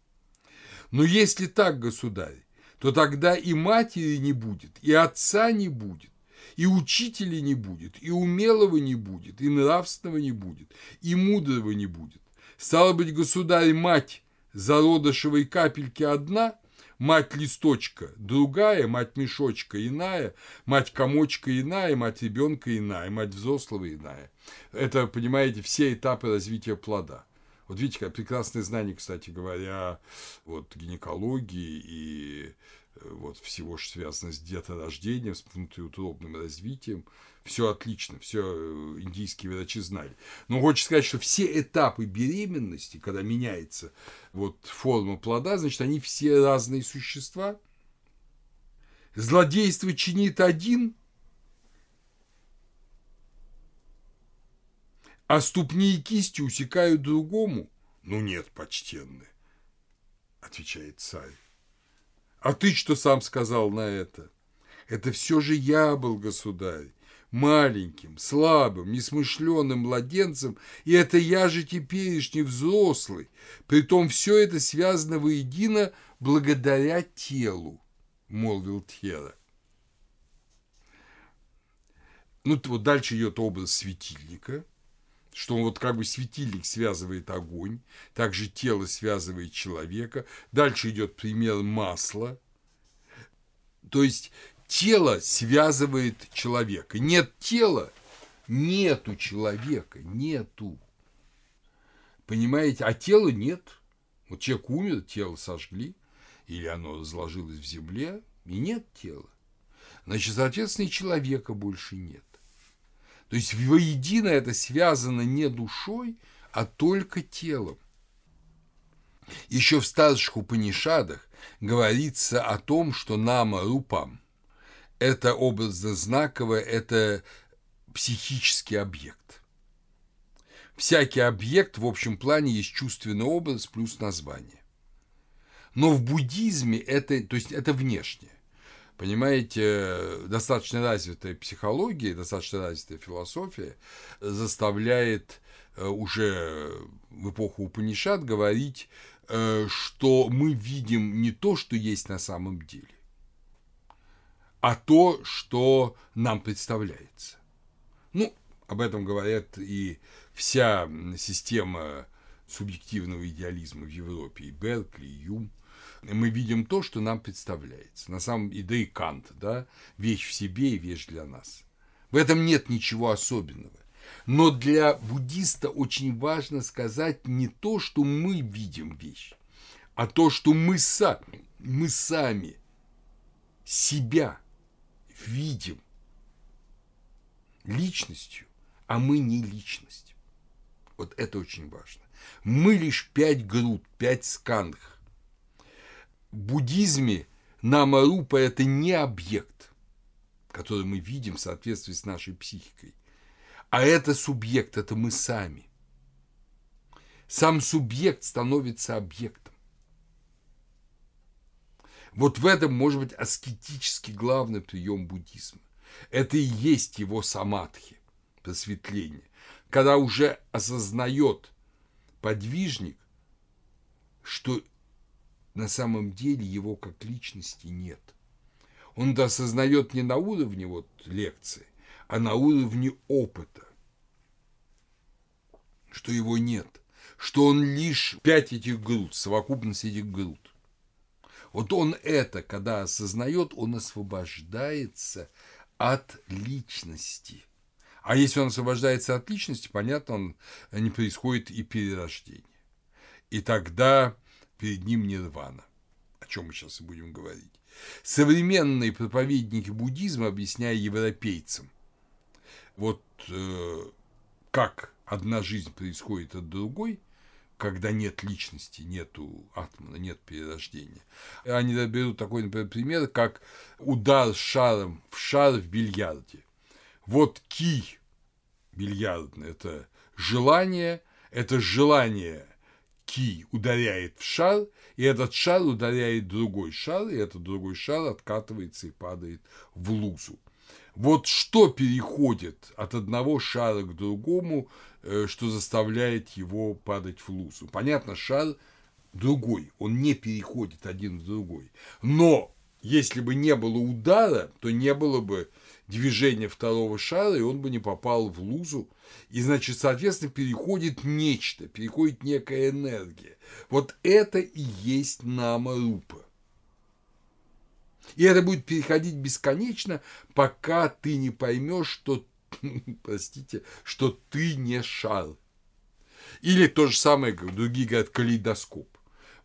Но если так, государь, то тогда и матери не будет, и отца не будет, и учителя не будет, и умелого не будет, и нравственного не будет, и мудрого не будет. Стало быть, государь, мать зародышевой капельки одна, мать листочка другая, мать мешочка иная, мать комочка иная, мать ребенка иная, мать взрослого иная. Это, понимаете, все этапы развития плода. Вот видите, как прекрасное знание, кстати говоря, вот гинекологии и э, вот всего, что связано с деторождением, с внутриутробным развитием. Все отлично, все э, индийские врачи знали. Но хочется сказать, что все этапы беременности, когда меняется вот форма плода, значит, они все разные существа. Злодейство чинит один, а ступни и кисти усекают другому? Ну нет, почтенный, отвечает царь. А ты что сам сказал на это? Это все же я был государь, маленьким, слабым, несмышленным младенцем, и это я же теперешний взрослый. Притом все это связано воедино благодаря телу, молвил Тьера. Ну, вот дальше идет образ светильника, что он вот как бы светильник связывает огонь, также тело связывает человека. Дальше идет пример масла. То есть тело связывает человека. Нет тела, нету человека, нету. Понимаете? А тела нет. Вот человек умер, тело сожгли, или оно разложилось в земле, и нет тела. Значит, соответственно, и человека больше нет. То есть воедино это связано не душой, а только телом. Еще в старших Упанишадах говорится о том, что нама рупам – это образно-знаковое, это психический объект. Всякий объект в общем плане есть чувственный образ плюс название. Но в буддизме это, то есть это внешнее. Понимаете, достаточно развитая психология, достаточно развитая философия заставляет э, уже в эпоху Упанишат говорить, э, что мы видим не то, что есть на самом деле, а то, что нам представляется. Ну, об этом говорят и вся система субъективного идеализма в Европе, и Беркли, и Юм. Мы видим то, что нам представляется. На самом деле, да и Кант, да, вещь в себе и вещь для нас. В этом нет ничего особенного. Но для буддиста очень важно сказать не то, что мы видим вещь, а то, что мы сами, мы сами себя видим личностью, а мы не личность. Вот это очень важно. Мы лишь пять груд, пять скандх. Буддизме намарупа – это не объект, который мы видим в соответствии с нашей психикой, а это субъект, это мы сами. Сам субъект становится объектом. Вот в этом может быть аскетический главный прием буддизма. Это и есть его самадхи, просветление, когда уже осознает подвижник, что на самом деле его как личности нет. Он осознает не на уровне вот лекции, а на уровне опыта, что его нет, что он лишь пять этих груд, совокупность этих груд. Вот он это, когда осознает, он освобождается от личности. А если он освобождается от личности, понятно, он, не происходит и перерождение. И тогда перед ним нирвана, о чем мы сейчас и будем говорить. Современные проповедники буддизма, объясняя европейцам, вот э, как одна жизнь происходит от другой, когда нет личности, нету атмана, нет перерождения. Они берут такой, например, пример, как удар шаром в шар в бильярде. Вот ки бильярдный – это желание, это желание ки ударяет в шар, и этот шар ударяет другой шар, и этот другой шар откатывается и падает в лузу. Вот что переходит от одного шара к другому, э, что заставляет его падать в лузу. Понятно, шар другой, он не переходит один в другой. Но если бы не было удара, то не было бы движения второго шара, и он бы не попал в лузу. И, значит, соответственно, переходит нечто, переходит некая энергия. Вот это и есть нама-рупа. И это будет переходить бесконечно, пока ты не поймешь, что, [LAUGHS] простите, что ты не шар. Или то же самое, как другие говорят, калейдоскоп.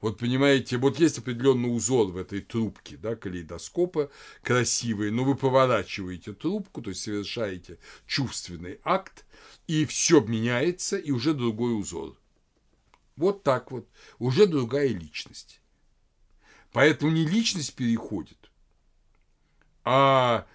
Вот понимаете, вот есть определенный узор в этой трубке, да, калейдоскопа, красивый, но вы поворачиваете трубку, то есть совершаете чувственный акт, и все меняется, и уже другой узор. Вот так вот, уже другая личность. Поэтому не личность переходит, а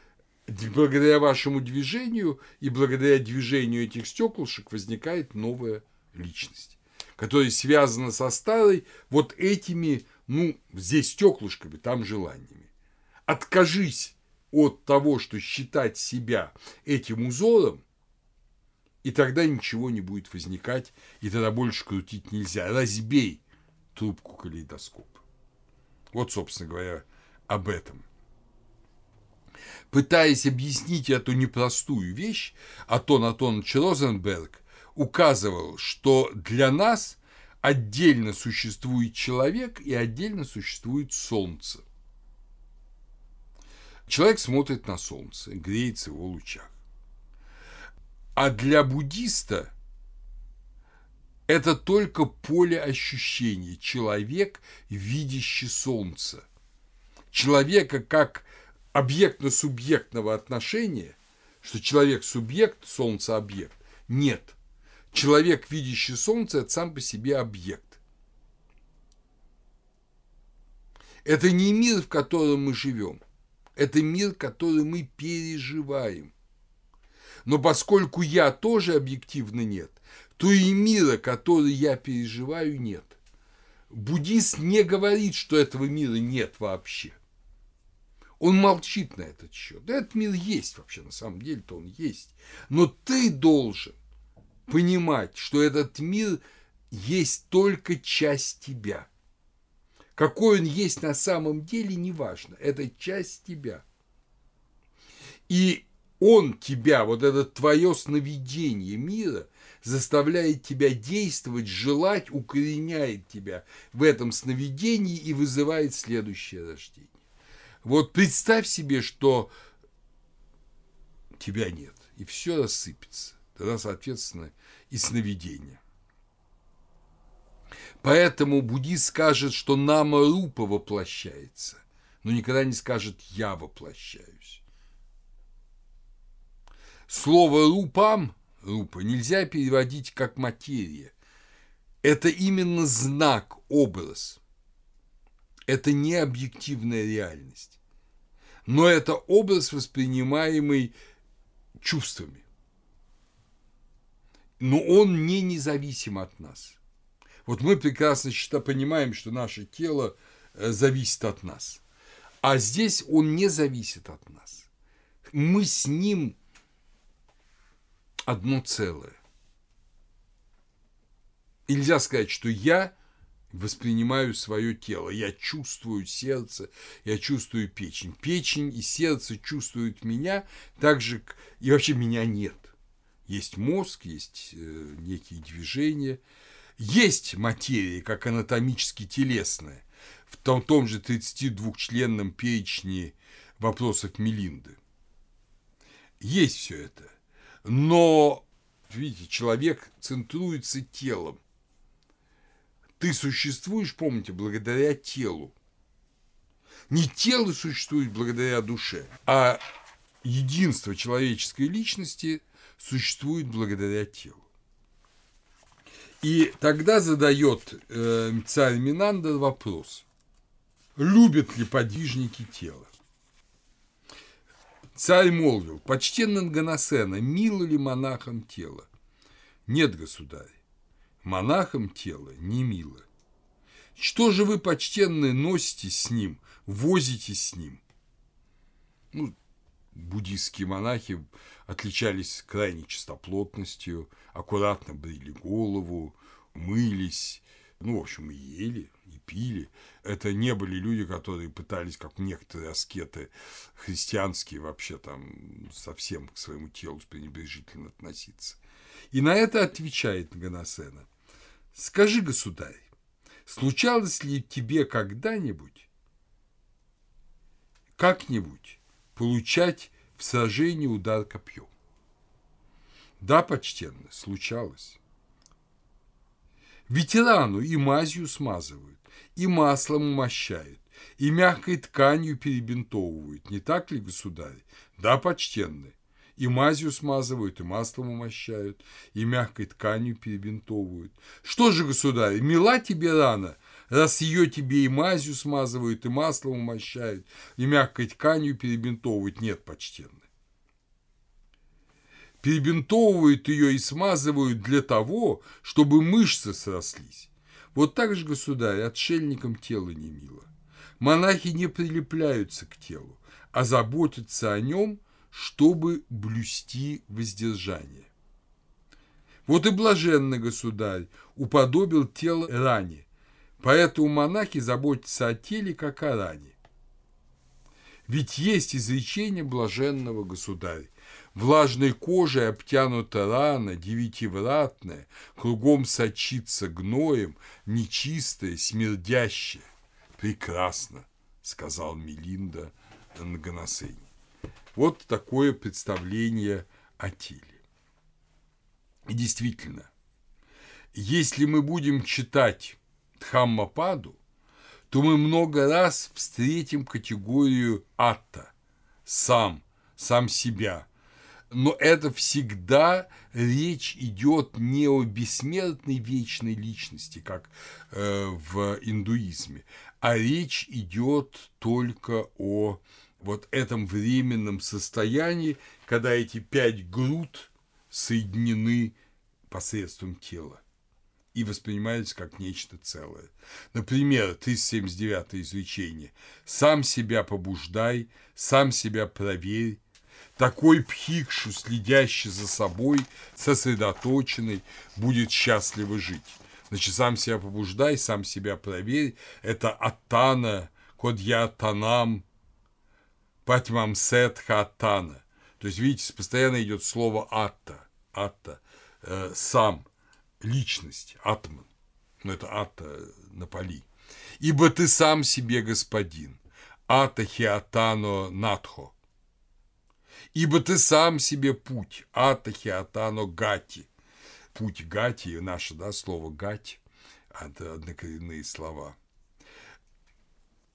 благодаря вашему движению и благодаря движению этих стеклышек возникает новая личность, которая связана со старой вот этими, ну, здесь стеклышками, там желаниями. Откажись от того, что считать себя этим узором, и тогда ничего не будет возникать, и тогда больше крутить нельзя. Разбей трубку калейдоскопа. Вот, собственно говоря, об этом. Пытаясь объяснить эту непростую вещь, Атон Атонович Розенберг указывал, что для нас отдельно существует человек и отдельно существует солнце. Человек смотрит на солнце, греется в его лучах. А для буддиста это только поле ощущений. Человек, видящий солнце. Человека как объектно-субъектного отношения, что человек субъект, солнце объект. Нет. Человек, видящий солнце, это сам по себе объект. Это не мир, в котором мы живем. Это мир, который мы переживаем. Но поскольку я тоже объективно нет, то и мира, который я переживаю, нет. Буддист не говорит, что этого мира нет вообще. Он молчит на этот счет. Этот мир есть вообще, на самом деле-то он есть. Но ты должен понимать, что этот мир есть только часть тебя. Какой он есть на самом деле, неважно. Это часть тебя. И он тебя, вот это твое сновидение мира, заставляет тебя действовать, желать, укореняет тебя в этом сновидении и вызывает следующее рождение. Вот представь себе, что тебя нет, и все рассыпется. Тогда, соответственно, и сновидение. Поэтому буддист скажет, что нама рупа воплощается, но никогда не скажет «я воплощаюсь». Слово «рупам» рупа нельзя переводить как материя. Это именно знак, образ. Это не объективная реальность. Но это образ, воспринимаемый чувствами. Но он не независим от нас. Вот мы прекрасно понимаем, что наше тело э, зависит от нас. А здесь он не зависит от нас. Мы с ним одно целое. нельзя сказать, что я воспринимаю свое тело, я чувствую сердце, я чувствую печень. Печень и сердце чувствуют меня так же, и вообще меня нет. Есть мозг, есть э, некие движения, есть материя, как анатомически телесная, в том, том же 32-членном перечне вопросов Мелинды. Есть все это. Но, видите, человек центруется телом. Ты существуешь, помните, благодаря телу. Не тело существует благодаря душе, а единство человеческой личности существует благодаря телу. И тогда задает э, царь Минандр вопрос, любят ли подвижники тело? Царь молвил, почтенный Ганасена, мило ли монахам тело? Нет, государь, монахам тело не мило. Что же вы, почтенные, носите с ним, возите с ним? Ну, буддийские монахи отличались крайней чистоплотностью, аккуратно брили голову, мылись, ну, в общем, и ели, и пили. Это не были люди, которые пытались, как некоторые аскеты христианские, вообще там совсем к своему телу пренебрежительно относиться. И на это отвечает Ганасена. Скажи, государь, случалось ли тебе когда-нибудь, как-нибудь получать в сражении удар копьем? Да, почтенно, случалось. Ветерану и мазью смазывают, и маслом умощают, и мягкой тканью перебинтовывают, не так ли, государь? Да, почтенный. И мазью смазывают, и маслом умощают, и мягкой тканью перебинтовывают. Что же, государь, мила тебе рана, раз ее тебе и мазью смазывают, и маслом умощают, и мягкой тканью перебинтовывают? Нет, почтенный. перебинтовывают ее и смазывают для того, чтобы мышцы срослись. Вот так же, государь, отшельникам тело не мило. Монахи не прилепляются к телу, а заботятся о нем, чтобы блюсти воздержание. Вот и блаженный государь уподобил тело ране, поэтому монахи заботятся о теле, как о ране. Ведь есть изречение блаженного государя. Влажной кожей обтянута рана, девятивратная, кругом сочится гноем, нечистая, смердящая. Прекрасно, сказал Мелинда Нганасени. Вот такое представление о теле. И действительно, если мы будем читать Дхаммападу, то мы много раз встретим категорию атта – сам, сам себя – но это всегда речь идет не о бессмертной вечной личности, как э, в индуизме, а речь идет только о вот этом временном состоянии, когда эти пять груд соединены посредством тела и воспринимаются как нечто целое. Например, 379 изречение «Сам себя побуждай, сам себя проверь, такой пхикшу, следящий за собой, сосредоточенный, будет счастливо жить. Значит, сам себя побуждай, сам себя проверь. Это Атана, Кодья Танам, Патьмам Сетха Атана. То есть, видите, постоянно идет слово Атта, Атта, э, сам, личность, Атман. Ну, это Атта на поли. Ибо ты сам себе господин. Ата хиатано надхо ибо ты сам себе путь, атахи атано гати. Путь гати, наше да, слово гать, это однокоренные слова.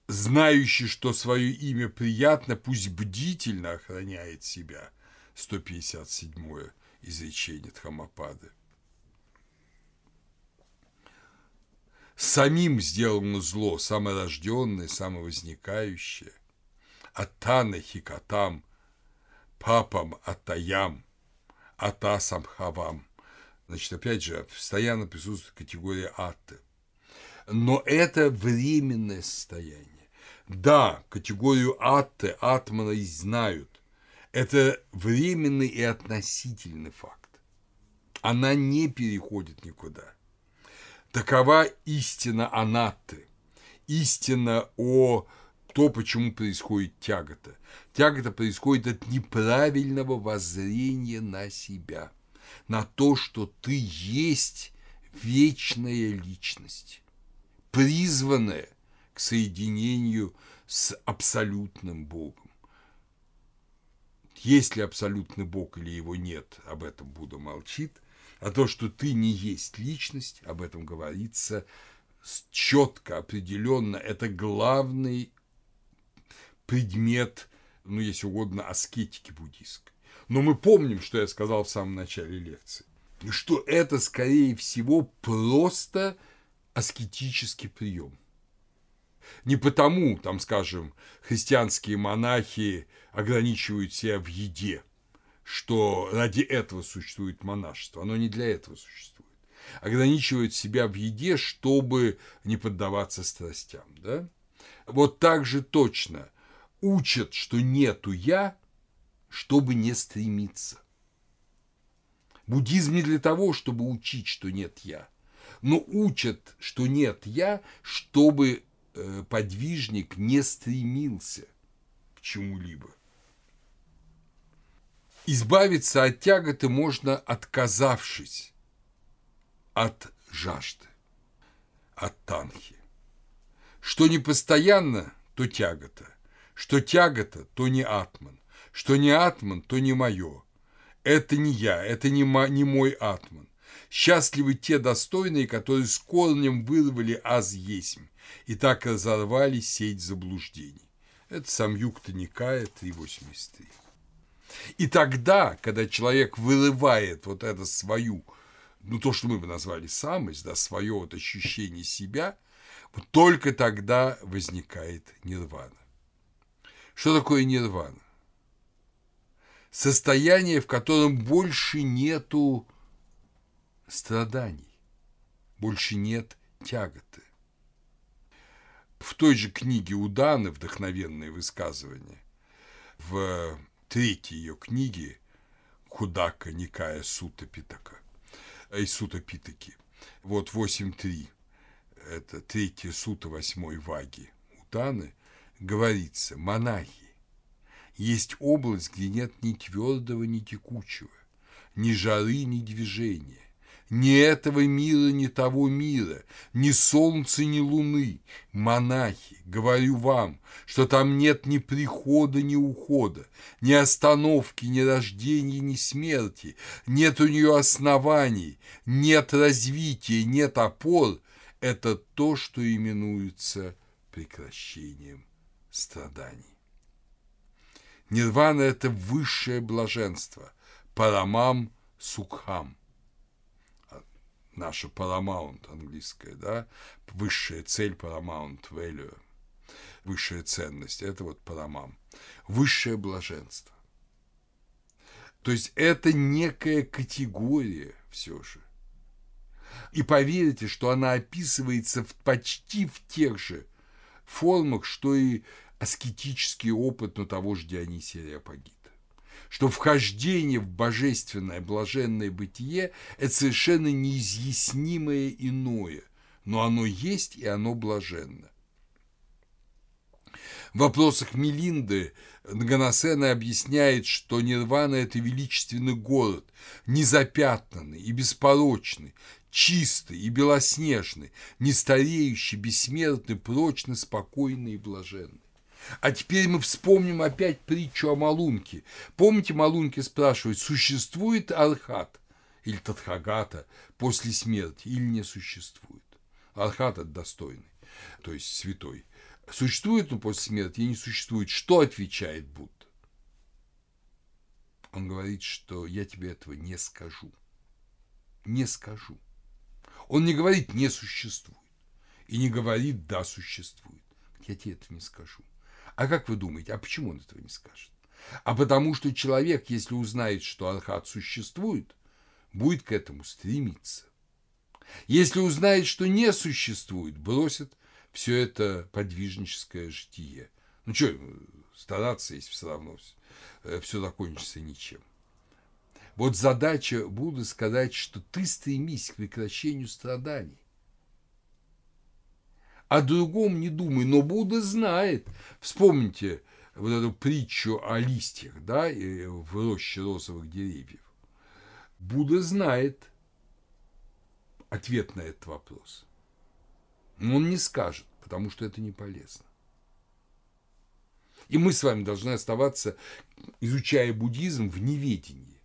Знающий, что свое имя приятно, пусть бдительно охраняет себя. 157 изречение Тхамапады. Самим сделано зло, саморожденное, самовозникающее. Атана хикатам – папам атаям, атасам хавам. Значит, опять же, постоянно присутствует категория атты. Но это временное состояние. Да, категорию атты, атмана и знают. Это временный и относительный факт. Она не переходит никуда. Такова истина анатты, истина о то, почему происходит тягота. Тягота происходит от неправильного воззрения на себя, на то, что ты есть вечная личность, призванная к соединению с абсолютным Богом. Есть ли абсолютный Бог или его нет, об этом Будда молчит. А то, что ты не есть личность, об этом говорится четко, определенно. Это главный предмет, ну, если угодно, аскетики буддийской. Но мы помним, что я сказал в самом начале лекции, что это, скорее всего, просто аскетический прием. Не потому, там, скажем, христианские монахи ограничивают себя в еде, что ради этого существует монашество. Оно не для этого существует. Ограничивают себя в еде, чтобы не поддаваться страстям. Да? Вот так же точно – учат, что нету «я», чтобы не стремиться. Буддизм не для того, чтобы учить, что нет «я», но учат, что нет «я», чтобы э, подвижник не стремился к чему-либо. Избавиться от тяготы можно, отказавшись от жажды, от танхи. Что не постоянно, то тягота – что тягота, то не атман, что не атман, то не мое. Это не я, это не, мо, не мой атман. Счастливы те достойные, которые с корнем вырвали аз есмь и так разорвали сеть заблуждений. Это сам Юкта Никая 3.83. И тогда, когда человек вырывает вот это свою, ну то, что мы бы назвали самость, да, свое вот ощущение себя, вот только тогда возникает нирвана. Что такое нирвана? состояние, в котором больше нету страданий, больше нет тяготы. В той же книге у Даны «Вдохновенные высказывания» в третьей ее книге Худака Никая Сута Питака, и Сута Питаки, вот 8.3, это третья сута восьмой ваги у Даны, говорится, монахи, есть область, где нет ни твердого, ни текучего, ни жары, ни движения, ни этого мира, ни того мира, ни солнца, ни луны. Монахи, говорю вам, что там нет ни прихода, ни ухода, ни остановки, ни рождения, ни смерти, нет у нее оснований, нет развития, нет опор. Это то, что именуется прекращением страданий. Нирвана – это высшее блаженство, парамам сукхам. Наша парамаунт английская, да, высшая цель парамаунт value, высшая ценность – это вот парамам, высшее блаженство. То есть это некая категория все же. И поверьте, что она описывается в, почти в тех же формах, что и аскетический опыт на того же Дионисия Реапагита. Что вхождение в божественное блаженное бытие – это совершенно неизъяснимое иное, но оно есть и оно блаженно. В вопросах Мелинды Ганасена объясняет, что Нирвана – это величественный город, незапятнанный и беспорочный, чистый и белоснежный, нестареющий, бессмертный, прочный, спокойный и блаженный. А теперь мы вспомним опять притчу о Малунке. Помните, Малунки спрашивают, существует Архат или Тадхагата после смерти или не существует? Архат – это достойный, то есть святой. Существует он после смерти или не существует? Что отвечает Будда? Он говорит, что я тебе этого не скажу. Не скажу. Он не говорит «не существует» и не говорит «да, существует». Я тебе это не скажу. А как вы думаете, а почему он этого не скажет? А потому что человек, если узнает, что Архат существует, будет к этому стремиться. Если узнает, что не существует, бросит все это подвижническое житие. Ну что, стараться, если все равно все э, закончится ничем. Вот задача Будды сказать, что ты стремись к прекращению страданий о другом не думай. Но Будда знает. Вспомните вот эту притчу о листьях, да, в роще розовых деревьев. Будда знает ответ на этот вопрос. Но он не скажет, потому что это не полезно. И мы с вами должны оставаться, изучая буддизм, в неведении.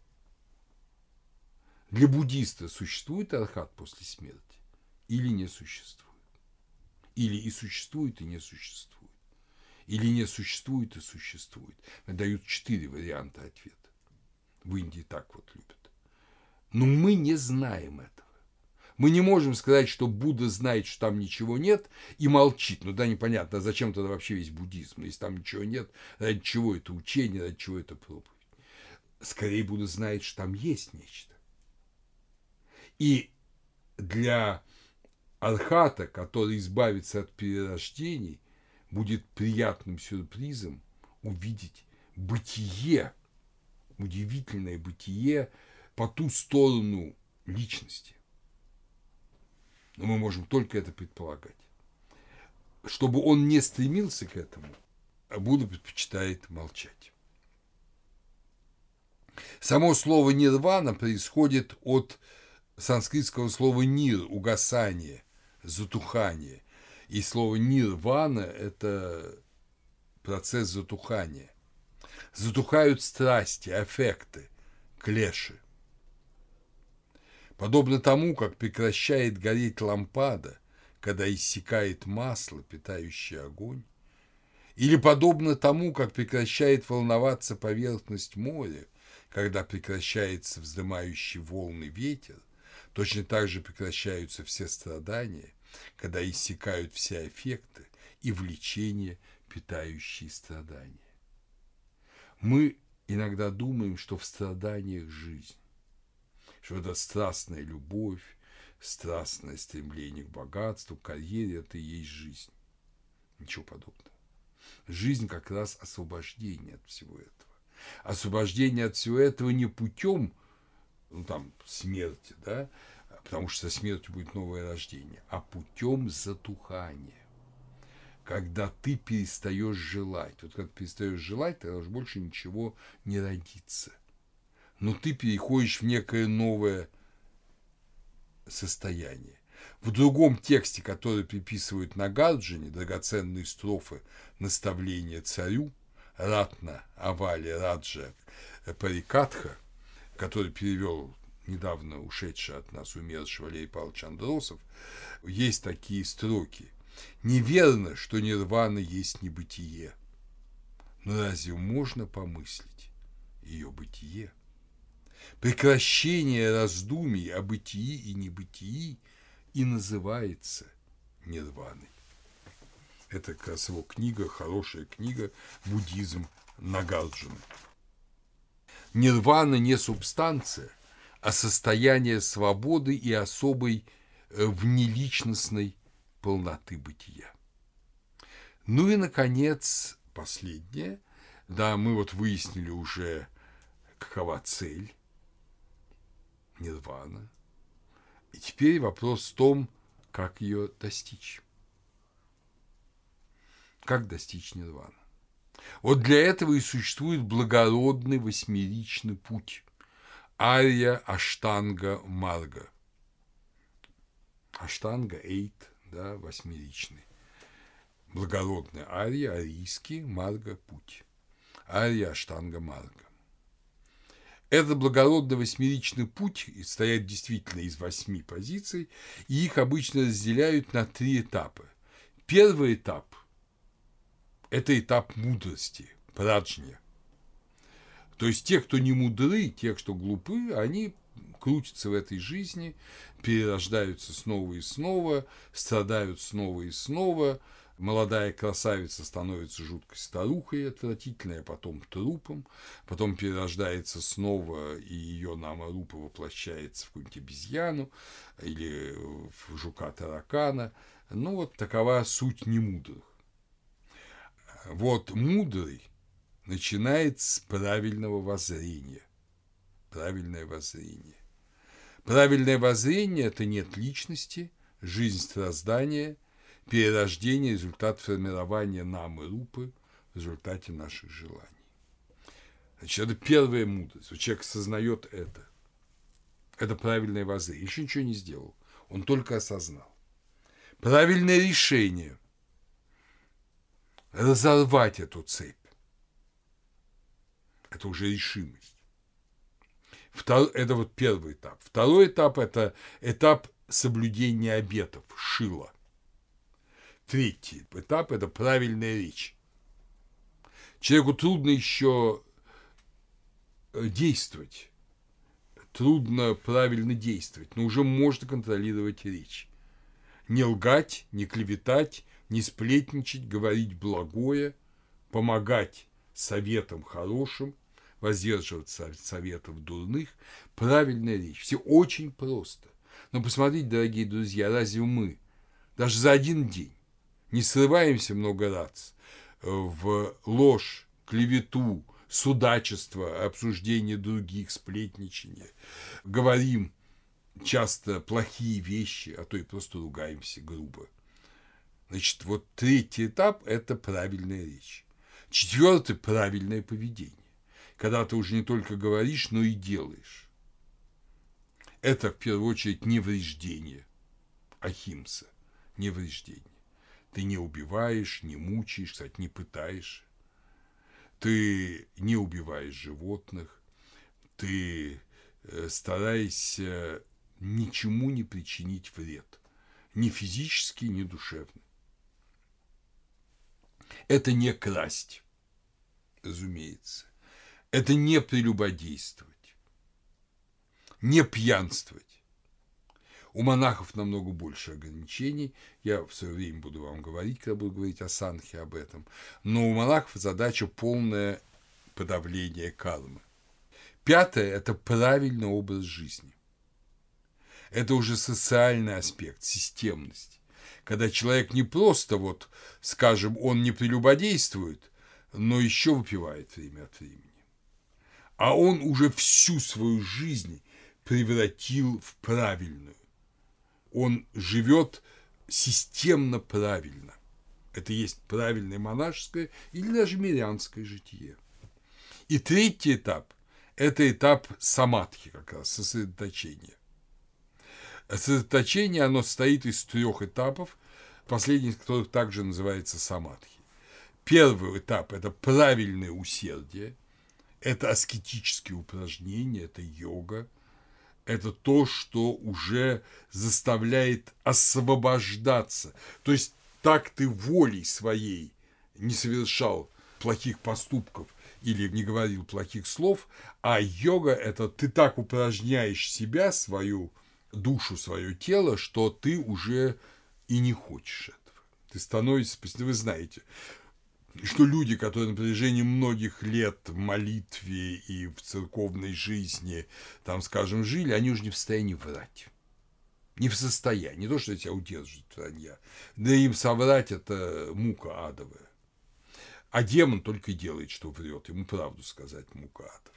Для буддиста существует архат после смерти или не существует? Или и существует, и не существует. Или не существует и существует. Дают четыре варианта ответа. В Индии так вот любят. Но мы не знаем этого. Мы не можем сказать, что Будда знает, что там ничего нет, и молчит. Ну да, непонятно, а зачем тогда вообще весь буддизм? Если там ничего нет, ради чего это учение, ради чего это проповедь? Скорее Будда знает, что там есть нечто. И для Архата, который избавится от перерождений, будет приятным сюрпризом увидеть бытие, удивительное бытие по ту сторону личности. Но мы можем только это предполагать. Чтобы он не стремился к этому, Будда предпочитает молчать. Само слово «нирвана» происходит от санскритского слова «нир» – угасание, затухание. И слово нирвана – это процесс затухания. Затухают страсти, аффекты, клеши. Подобно тому, как прекращает гореть лампада, когда иссякает масло, питающее огонь, или подобно тому, как прекращает волноваться поверхность моря, когда прекращается вздымающий волны ветер, точно так же прекращаются все страдания, когда иссякают все эффекты и влечения, питающие страдания. Мы иногда думаем, что в страданиях жизнь, что это страстная любовь, страстное стремление к богатству, к карьере – это и есть жизнь. Ничего подобного. Жизнь как раз освобождение от всего этого. Освобождение от всего этого не путем, ну там, смерти, да, потому что со смертью будет новое рождение, а путем затухания. Когда ты перестаешь желать. Вот когда ты перестаешь желать, тогда уже больше ничего не родится. Но ты переходишь в некое новое состояние. В другом тексте, который приписывают Нагарджине, драгоценные строфы наставления царю, Ратна Авали Раджа Парикатха, который перевел недавно ушедший от нас умерший Валерий Павлович Андросов, есть такие строки. «Неверно, что нирвана есть небытие, но разве можно помыслить ее бытие?» Прекращение раздумий о бытии и небытии и называется нирваной. Это как раз его книга, хорошая книга «Буддизм Нагарджуна». Нирвана не субстанция, а состояние свободы и особой э, внеличностной полноты бытия. Ну и, наконец, последнее. Да, мы вот выяснили уже, какова цель нирвана. И теперь вопрос в том, как ее достичь. Как достичь нирваны? Вот для этого и существует благородный восьмеричный путь – Ария Аштанга Марга. Аштанга – эйт, да, восьмеричный. Благородный Ария, арийский, Марга – путь. Ария Аштанга Марга. Это благородный восьмеричный путь состоит действительно из восьми позиций, и их обычно разделяют на три этапа. Первый этап – это этап мудрости, праджня. То есть те, кто не мудры, те, кто глупы, они крутятся в этой жизни, перерождаются снова и снова, страдают снова и снова – молодая красавица становится жуткой старухой отвратительной, а потом трупом, потом перерождается снова, и ее намарупа воплощается в какую-нибудь обезьяну или в жука-таракана. Ну, вот такова суть немудрых. Вот мудрый начинает с правильного воззрения. Правильное воззрение. Правильное воззрение – это нет личности, жизнь страдания – перерождение, результат формирования намы рупы в результате наших желаний. Значит, это первая мудрость. Вот человек осознает это. Это правильное воззрение. Еще ничего не сделал. Он только осознал. Правильное решение – разорвать эту цепь. Это уже решимость. Втор... Это вот первый этап. Второй этап – это этап соблюдения обетов, шила. Третий этап – это правильная речь. Человеку трудно еще э, действовать, трудно правильно действовать, но уже можно контролировать речь. Не лгать, не клеветать, не сплетничать, говорить благое, помогать советам хорошим, воздерживаться от советов дурных, правильная речь. Все очень просто. Но посмотрите, дорогие друзья, разве мы даже за один день не срываемся много раз э, в ложь, клевету, судачество, обсуждение других, сплетничание. Говорим часто плохие вещи, а то и просто ругаемся грубо. Значит, вот третий этап – это правильная речь. Четвертый – правильное поведение. Когда ты уже не только говоришь, но и делаешь. Это, в первую очередь, невреждение. Ахимса – невреждение. Ты не убиваешь, не мучаешь, кстати, не пытаешь. Ты не убиваешь животных. Ты э, стараешься ничему не причинить вред. Ни физически, ни душевный. Это не красть, разумеется. Это не прелюбодействовать, не пьянствовать у монахов намного больше ограничений. Я в свое время буду вам говорить, когда буду говорить о санхе об этом. Но у монахов задача полная подавления кармы. Пятое – это правильный образ жизни. Это уже социальный аспект, системность. Когда человек не просто, вот, скажем, он не прелюбодействует, но еще выпивает время от времени. А он уже всю свою жизнь превратил в правильную. Он живет системно правильно. Это есть правильное монашеское или даже мирянское житие. И третий этап – это этап самадхи, как раз, сосредоточения. Сосредоточение, оно состоит из трех этапов, последний из которых также называется самадхи. Первый этап – это правильное усердие, это аскетические упражнения, это йога, это то, что уже заставляет освобождаться. То есть так ты волей своей не совершал плохих поступков или не говорил плохих слов, а йога – это ты так упражняешь себя, свою душу, свое тело, что ты уже и не хочешь этого. Ты становишься, вы знаете, что люди, которые на протяжении многих лет в молитве и в церковной жизни, там, скажем, жили, они уже не в состоянии врать не в состоянии, не то, что тебя удерживают вранья, да им соврать – это мука адовая. А демон только и делает, что врет, ему правду сказать мука адовая.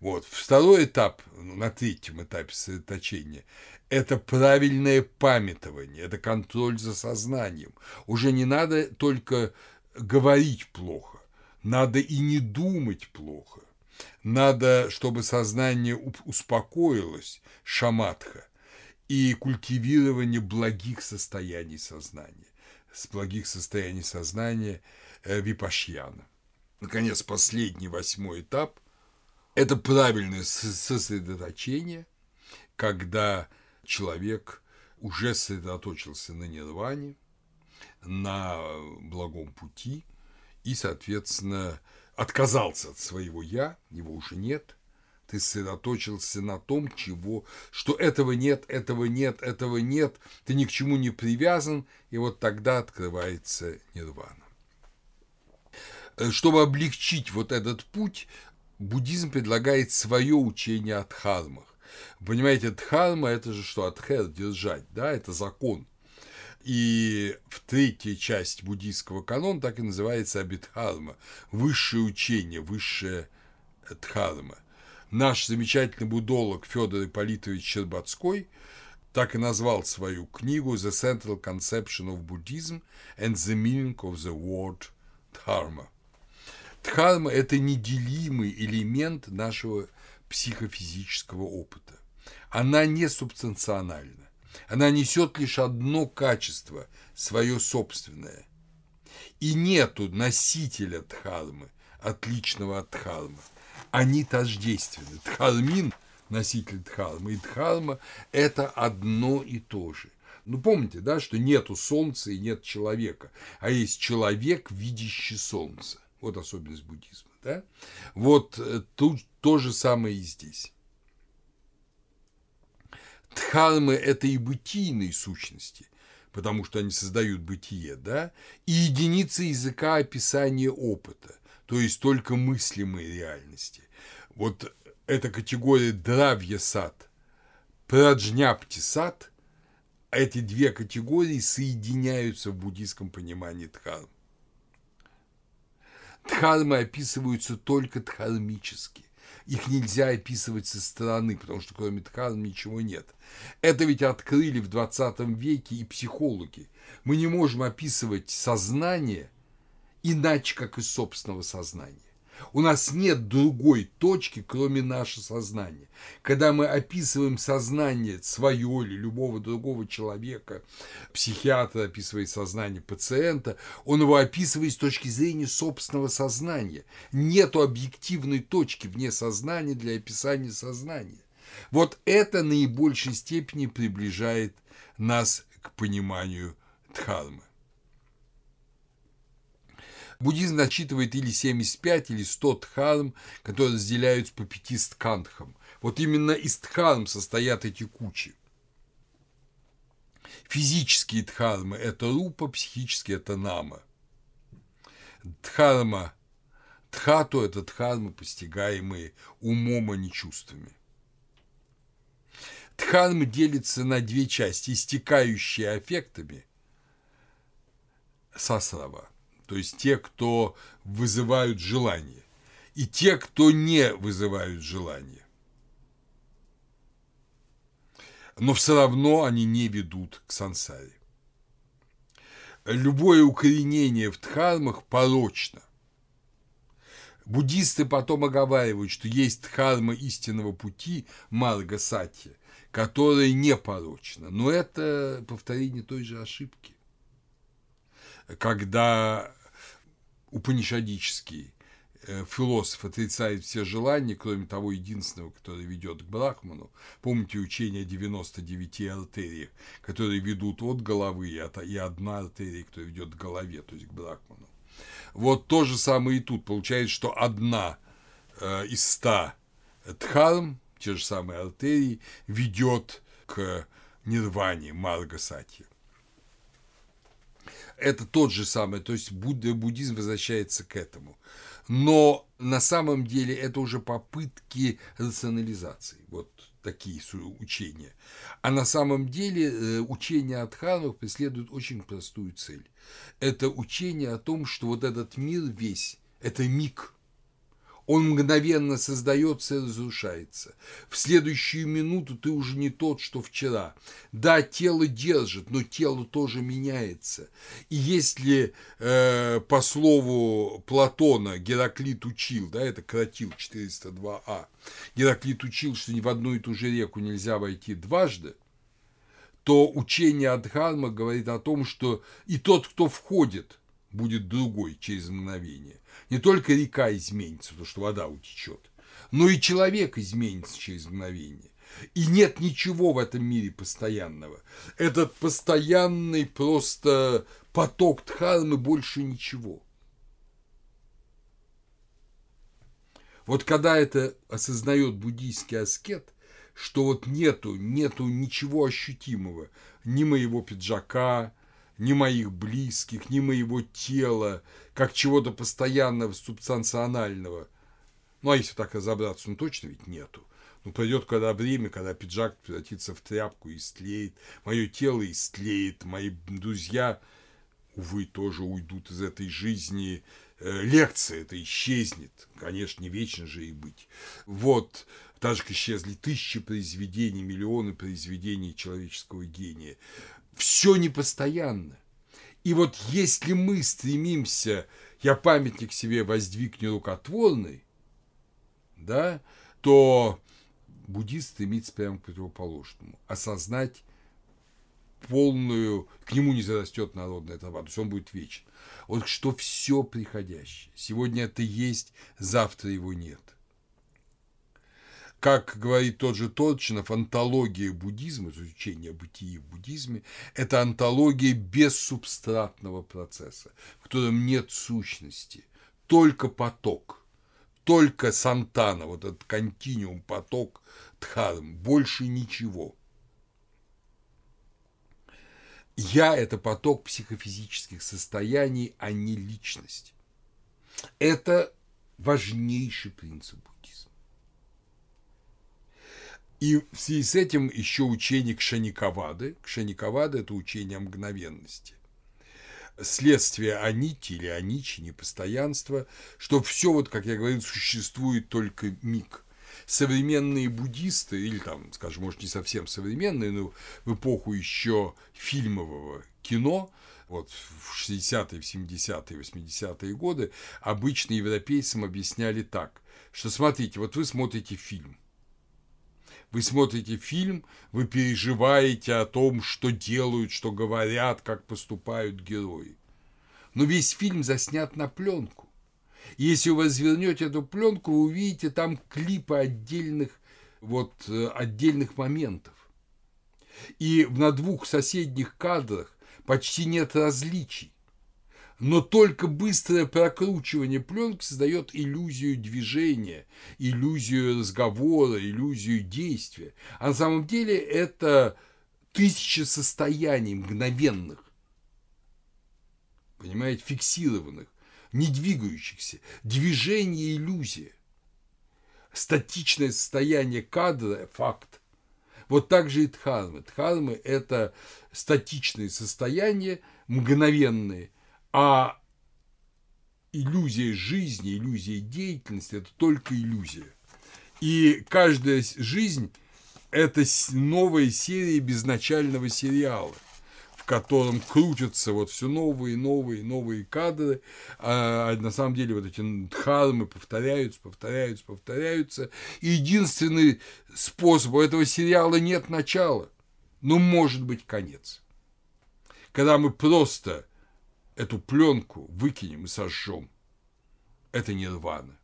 Вот. Второй этап, ну, на третьем этапе сосредоточения, это правильное памятование, это контроль за сознанием. Уже не надо только говорить плохо, надо и не думать плохо. Надо, чтобы сознание успокоилось, шаматха, и культивирование благих состояний сознания. С благих состояний сознания э, випашьяна. Наконец, последний восьмой этап – это правильное сосредоточение, когда человек уже сосредоточился на нирване, на благом пути и, соответственно, отказался от своего «я», его уже нет – ты сосредоточился на том, чего, что этого нет, этого нет, этого нет, ты ни к чему не привязан, и вот тогда открывается нирвана. Э, чтобы облегчить вот этот путь, буддизм предлагает свое учение о дхармах. Понимаете, дхарма – это же что? Адхер – держать, да, это закон. И в третьей части буддийского канона так и называется Абидхарма – высшее учение, высшее дхарма – наш замечательный будолог Федор Ипполитович Щербацкой так и назвал свою книгу «The Central Conception of Buddhism and the Meaning of the Word Dharma». Дхарма – это неделимый элемент нашего психофизического опыта. Она не субстанциональна. Она несет лишь одно качество, свое собственное. И нету носителя дхармы, отличного от дхармы они тождественны. Дхармин – носитель дхармы, и дхарма – это одно и то же. Ну, помните, да, что нету солнца и нет человека, а есть человек, видящий солнце. Вот особенность буддизма, да? Вот э, тут то же самое и здесь. Дхармы – это и бытийные сущности, потому что они создают бытие, да, и единицы языка описания опыта то есть только мыслимые реальности. Вот эта категория дравья сад, праджняпти сад, эти две категории соединяются в буддийском понимании дхарм. Дхармы описываются только дхармически. Их нельзя описывать со стороны, потому что кроме дхарм ничего нет. Это ведь открыли в 20 веке и психологи. Мы не можем описывать сознание – иначе, как из собственного сознания. У нас нет другой точки, кроме нашего сознания. Когда мы описываем сознание свое или любого другого человека, психиатр описывает сознание пациента, он его описывает с точки зрения собственного сознания. Нету объективной точки вне сознания для описания сознания. Вот это наибольшей степени приближает нас к пониманию дхармы. Буддизм насчитывает или 75, или 100 дхарм, которые разделяются по пяти стхандхам. Вот именно из дхарм состоят эти кучи. Физические дхармы – это рупа, психические – это нама. Дхарма Тхату – это дхармы, постигаемые умом, а не чувствами. Дхарма делится на две части, истекающие аффектами сасрава, то есть те, кто вызывают желание, и те, кто не вызывают желание. Но все равно они не ведут к сансаре. Любое укоренение в дхармах порочно. Буддисты потом оговаривают, что есть дхарма истинного пути Марга Сатья, которая не порочна. Но это повторение той же ошибки. Когда упанишадический э, философ отрицает все желания, кроме того единственного, которое ведет к Брахману. Помните учение о 99 артериях, которые ведут от головы, и одна артерия, которая ведет к голове, то есть к Брахману. Вот то же самое и тут. Получается, что одна э, из ста дхарм, те же самые артерии, ведет к нирване Марга Сатья. Это тот же самый, то есть Будда, буддизм возвращается к этому. Но на самом деле это уже попытки рационализации, вот такие учения. А на самом деле э, учение Адхармов преследует очень простую цель. Это учение о том, что вот этот мир весь – это миг – он мгновенно создается и разрушается. В следующую минуту ты уже не тот, что вчера. Да, тело держит, но тело тоже меняется. И если э, по слову Платона Гераклит учил, да, это Кратил 402а, Гераклит учил, что ни в одну и ту же реку нельзя войти дважды, то учение Адхарма говорит о том, что и тот, кто входит, будет другой через мгновение. Не только река изменится, потому что вода утечет, но и человек изменится через мгновение. И нет ничего в этом мире постоянного. Этот постоянный просто поток дхармы больше ничего. Вот когда это осознает буддийский аскет, что вот нету, нету ничего ощутимого, ни моего пиджака, ни моих близких, ни моего тела, как чего-то постоянного, субстанционального. Ну, а если так разобраться, ну, точно ведь нету. Ну, пройдет когда время, когда пиджак превратится в тряпку и истлеет, мое тело истлеет, мои друзья, увы, тоже уйдут из этой жизни, э, лекция это исчезнет, конечно, не вечно же и быть. Вот, так же, как исчезли тысячи произведений, миллионы произведений человеческого гения. Все непостоянно. И вот если мы стремимся, я памятник себе воздвиг нерукотворный, да, то буддист стремится прямо к противоположному. Осознать полную, к нему не зарастет народная трава, то есть он будет вечен. Вот что все приходящее. Сегодня это есть, завтра его нет как говорит тот же Торчинов, антология буддизма, изучение бытия в буддизме, это антология бессубстратного процесса, в котором нет сущности, только поток, только сантана, вот этот континуум, поток дхарм, больше ничего. Я – это поток психофизических состояний, а не личность. Это важнейший принцип и в связи с этим еще учение Кшаниковады. Кшаниковада – это учение о мгновенности. Следствие анити или аничи, непостоянства, что все, вот, как я говорил, существует только миг. Современные буддисты, или там, скажем, может, не совсем современные, но в эпоху еще фильмового кино, вот в 60-е, в 70-е, 80-е годы, обычно европейцам объясняли так, что смотрите, вот вы смотрите фильм, вы смотрите фильм, вы переживаете о том, что делают, что говорят, как поступают герои. Но весь фильм заснят на пленку. И если вы развернете эту пленку, вы увидите там клипы отдельных, вот, э, отдельных моментов. И на двух соседних кадрах почти нет различий но только быстрое прокручивание пленки создает иллюзию движения, иллюзию разговора, иллюзию действия. А на самом деле это тысячи состояний мгновенных, понимаете, фиксированных. не двигающихся. Движение – иллюзия. Статичное состояние кадра – факт. Вот так же и дхармы. Дхармы – это статичные состояния, мгновенные, а иллюзия жизни, иллюзия деятельности – это только иллюзия. И каждая жизнь – это новая серия безначального сериала – в котором крутятся вот все новые, новые, новые кадры, а на самом деле вот эти дхармы повторяются, повторяются, повторяются. Единственный способ у этого сериала нет начала, но может быть конец. Когда мы просто эту пленку выкинем и сожжем, это не рвано,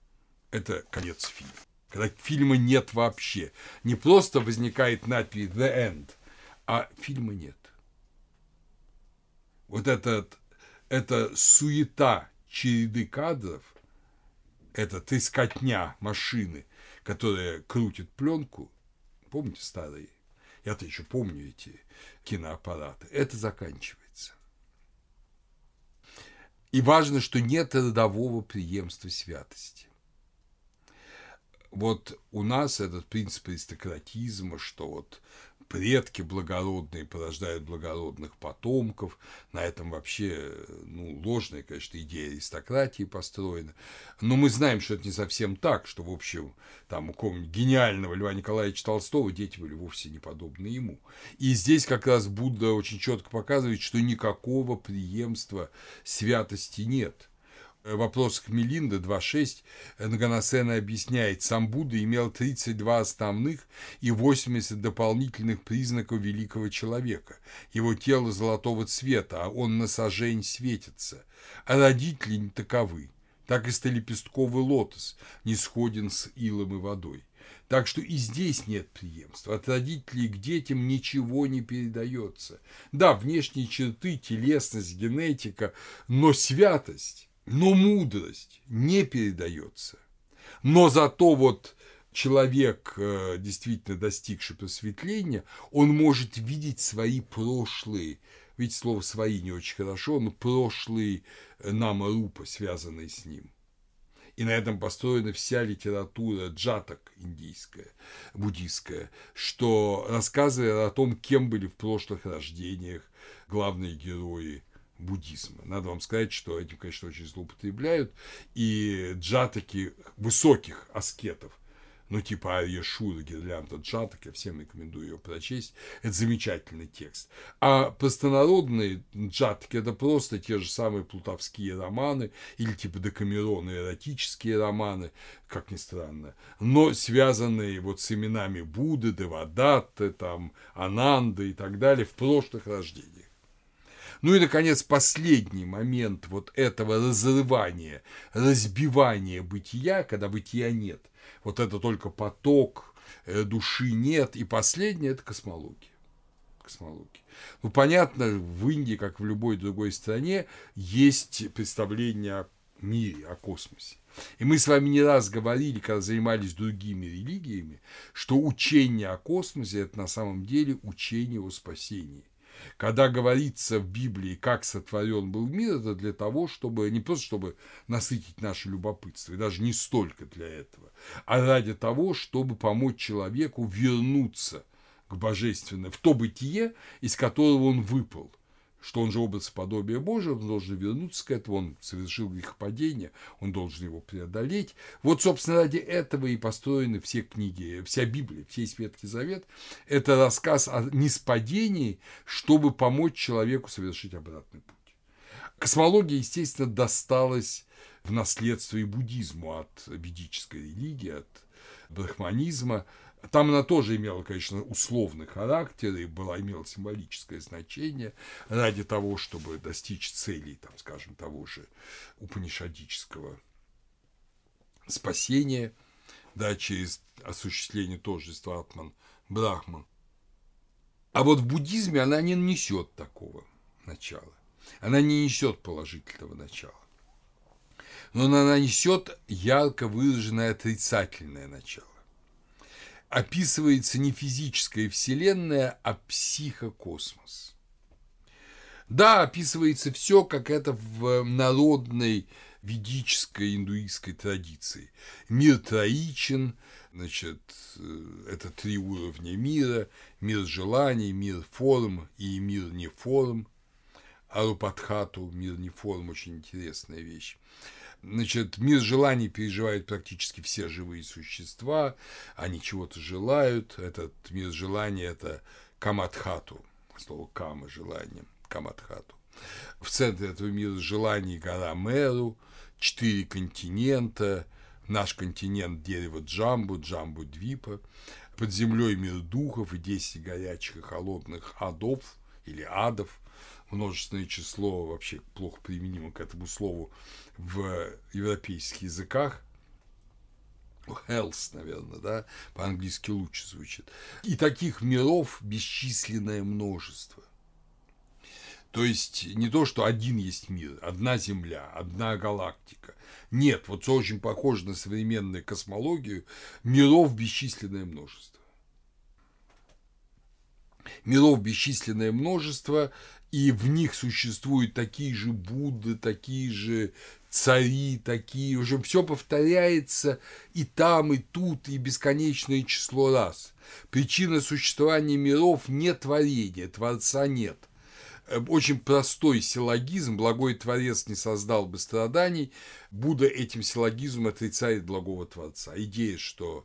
это конец фильма. Когда фильма нет вообще. Не просто возникает надпись «The End», а фильма нет вот этот, эта суета череды кадров, это трескотня машины, которая крутит пленку, помните старые? Я-то еще помню эти киноаппараты. Это заканчивается. И важно, что нет родового преемства святости. Вот у нас этот принцип аристократизма, что вот предки благородные порождают благородных потомков. На этом вообще ну, ложная, конечно, идея аристократии построена. Но мы знаем, что это не совсем так, что, в общем, там у какого-нибудь гениального Льва Николаевича Толстого дети были вовсе не подобны ему. И здесь как раз Будда очень четко показывает, что никакого преемства святости нет – Э, вопросах Мелинда 2.6 Наганасена объясняет, сам Будда имел 32 основных и 80 дополнительных признаков великого человека. Его тело золотого цвета, а он на сажень светится. А родители не таковы. Так и столепестковый лотос не сходен с илом и водой. Так что и здесь нет преемства. От родителей к детям ничего не передается. Да, внешние черты, телесность, генетика, но святость но мудрость не передается. Но зато вот человек, э, действительно достигший просветления, он может видеть свои прошлые, ведь слово «свои» не очень хорошо, но прошлые нама рупа, связанные с ним. И на этом построена вся литература джатак индийская, буддийская, что рассказывает о том, кем были в прошлых рождениях главные герои буддизма. Надо вам сказать, что этим, конечно, очень злоупотребляют. И джатаки высоких аскетов, ну, типа Ария Шура, Гирлянда Джатак, я всем рекомендую ее прочесть. Это замечательный текст. А простонародные джатаки – это просто те же самые плутовские романы или типа Декамерона эротические романы, как ни странно, но связанные вот с именами Будды, Девадатты, там, Ананды и так далее в прошлых рождениях. Ну и, наконец, последний момент вот этого разрывания, разбивания бытия, когда бытия нет. Вот это только поток, э, души нет. И последнее – это космология. Космология. Ну, понятно, в Индии, как в любой другой стране, есть представление о мире, о космосе. И мы с вами не раз говорили, когда занимались другими религиями, что учение о космосе – это на самом деле учение о спасении. Когда говорится в Библии, как сотворен был мир, это для того, чтобы не просто чтобы насытить наше любопытство, и даже не столько для этого, а ради того, чтобы помочь человеку вернуться к божественному, в то бытие, из которого он выпал что он же образ подобия Божия, он должен вернуться к этому, он совершил грехопадение, он должен его преодолеть. Вот, собственно, ради этого и построены все книги, вся Библия, весь Ветхий Завет. Это рассказ о неспадении, чтобы помочь человеку совершить обратный путь. Космология, естественно, досталась в наследство и буддизму от ведической религии, от брахманизма, там она тоже имела, конечно, условный характер и была, имела символическое значение ради того, чтобы достичь целей, там, скажем, того же упанишадического спасения, да, через осуществление тождества Атман Брахман. А вот в буддизме она не несет такого начала. Она не несет положительного начала. Но она несет ярко выраженное отрицательное начало описывается не физическая вселенная, а психокосмос. Да, описывается все, как это в народной ведической индуистской традиции. Мир троичен, значит, э, это три уровня мира, мир желаний, мир форм и мир не форм. Арупадхату, мир не форм, очень интересная вещь. Значит, мир желаний переживают практически все живые существа, они чего-то желают. Этот мир желаний – это камадхату, слово кама – желание, камадхату. В центре этого мира желаний гора Меру, четыре континента, наш континент дерево Джамбу, Джамбу Двипа, под землей мир духов и десять горячих и холодных адов или адов, множественное число вообще плохо применимо к этому слову в европейских языках, health, наверное, да, по-английски лучше звучит. И таких миров бесчисленное множество. То есть не то, что один есть мир, одна Земля, одна галактика. Нет, вот очень похоже на современную космологию, миров бесчисленное множество. Миров бесчисленное множество, и в них существуют такие же Будды, такие же цари, такие уже все повторяется и там, и тут, и бесконечное число раз. Причина существования миров не творение, Творца нет. Э, очень простой силлогизм, благой Творец не создал бы страданий, Будда этим силлогизмом отрицает благого Творца. Идея, что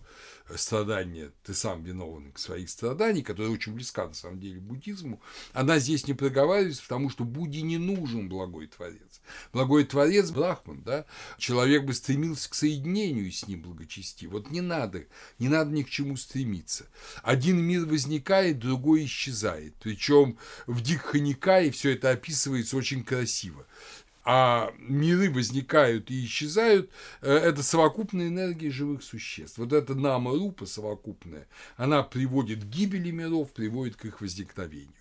страдания, ты сам виновен к своих страданий, которая очень близка на самом деле буддизму, она здесь не проговаривается, потому что Будде не нужен благой Творец. Благой Творец – Брахман, да? Человек бы стремился к соединению с ним благочестив. Вот не надо, не надо ни к чему стремиться. Один мир возникает, другой исчезает. Причем в Дикханикае все это описывается очень красиво а миры возникают и исчезают, э, это совокупная энергия живых существ. Вот эта нама-рупа совокупная, она приводит к гибели миров, приводит к их возникновению.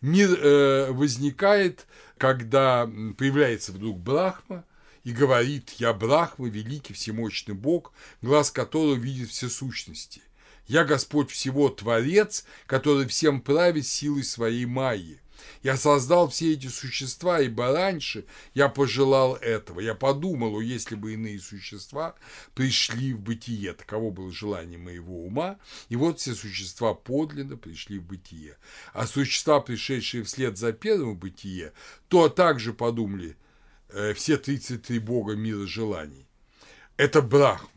Мир э, возникает, когда появляется вдруг Брахма, и говорит «Я Брахма, великий всемощный Бог, глаз которого видит все сущности. Я Господь всего Творец, который всем правит силой своей Майи. Я создал все эти существа, ибо раньше я пожелал этого. Я подумал, если бы иные существа пришли в бытие. Таково было желание моего ума. И вот все существа подлинно пришли в бытие. А существа, пришедшие вслед за первым бытие, то также подумали э, все 33 бога мира желаний. Это Брахма.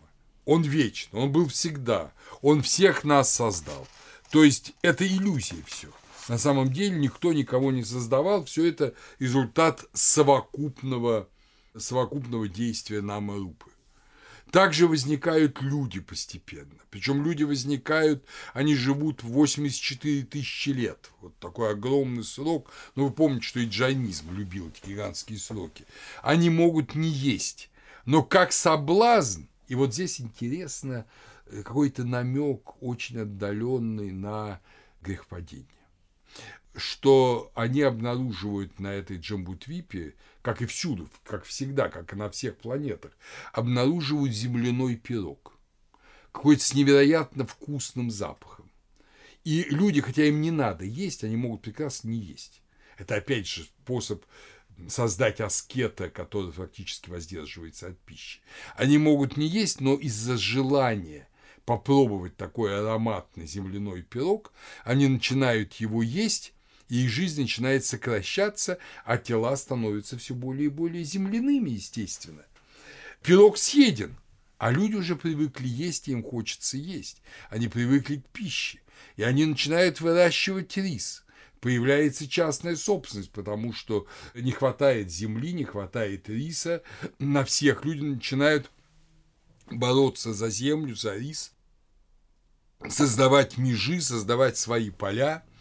Он вечен, он был всегда, он всех нас создал. То есть это иллюзия все. На самом деле никто никого не создавал, все это результат совокупного, совокупного действия Намарупы. Также возникают люди постепенно. Причем люди возникают, они живут 84 тысячи лет. Вот такой огромный срок. Но вы помните, что и джайнизм любил эти гигантские сроки. Они могут не есть. Но как соблазн, и вот здесь интересно э, какой-то намек очень отдаленный на грехопадение что они обнаруживают на этой Джамбутвипе, как и всюду, как всегда, как и на всех планетах, обнаруживают земляной пирог, какой-то с невероятно вкусным запахом. И люди, хотя им не надо есть, они могут прекрасно не есть. Это, опять же, способ создать аскета, который фактически воздерживается от пищи. Они могут не есть, но из-за желания попробовать такой ароматный земляной пирог, они начинают его есть, и их жизнь начинает сокращаться, а тела становятся все более и более земляными, естественно. Пирог съеден, а люди уже привыкли есть, и им хочется есть. Они привыкли к пище, и они начинают выращивать рис. Появляется частная собственность, потому что не хватает земли, не хватает риса. На всех люди начинают бороться за землю, за рис, создавать межи, создавать свои поля –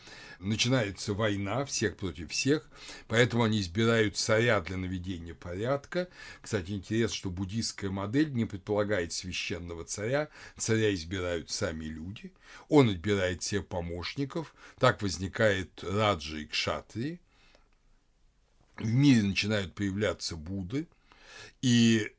начинается война всех против всех, поэтому они избирают царя для наведения порядка. Кстати, интересно, что буддийская модель не предполагает священного царя, царя избирают сами люди, он отбирает себе помощников, так возникает раджи и кшатри, в мире начинают появляться Будды, и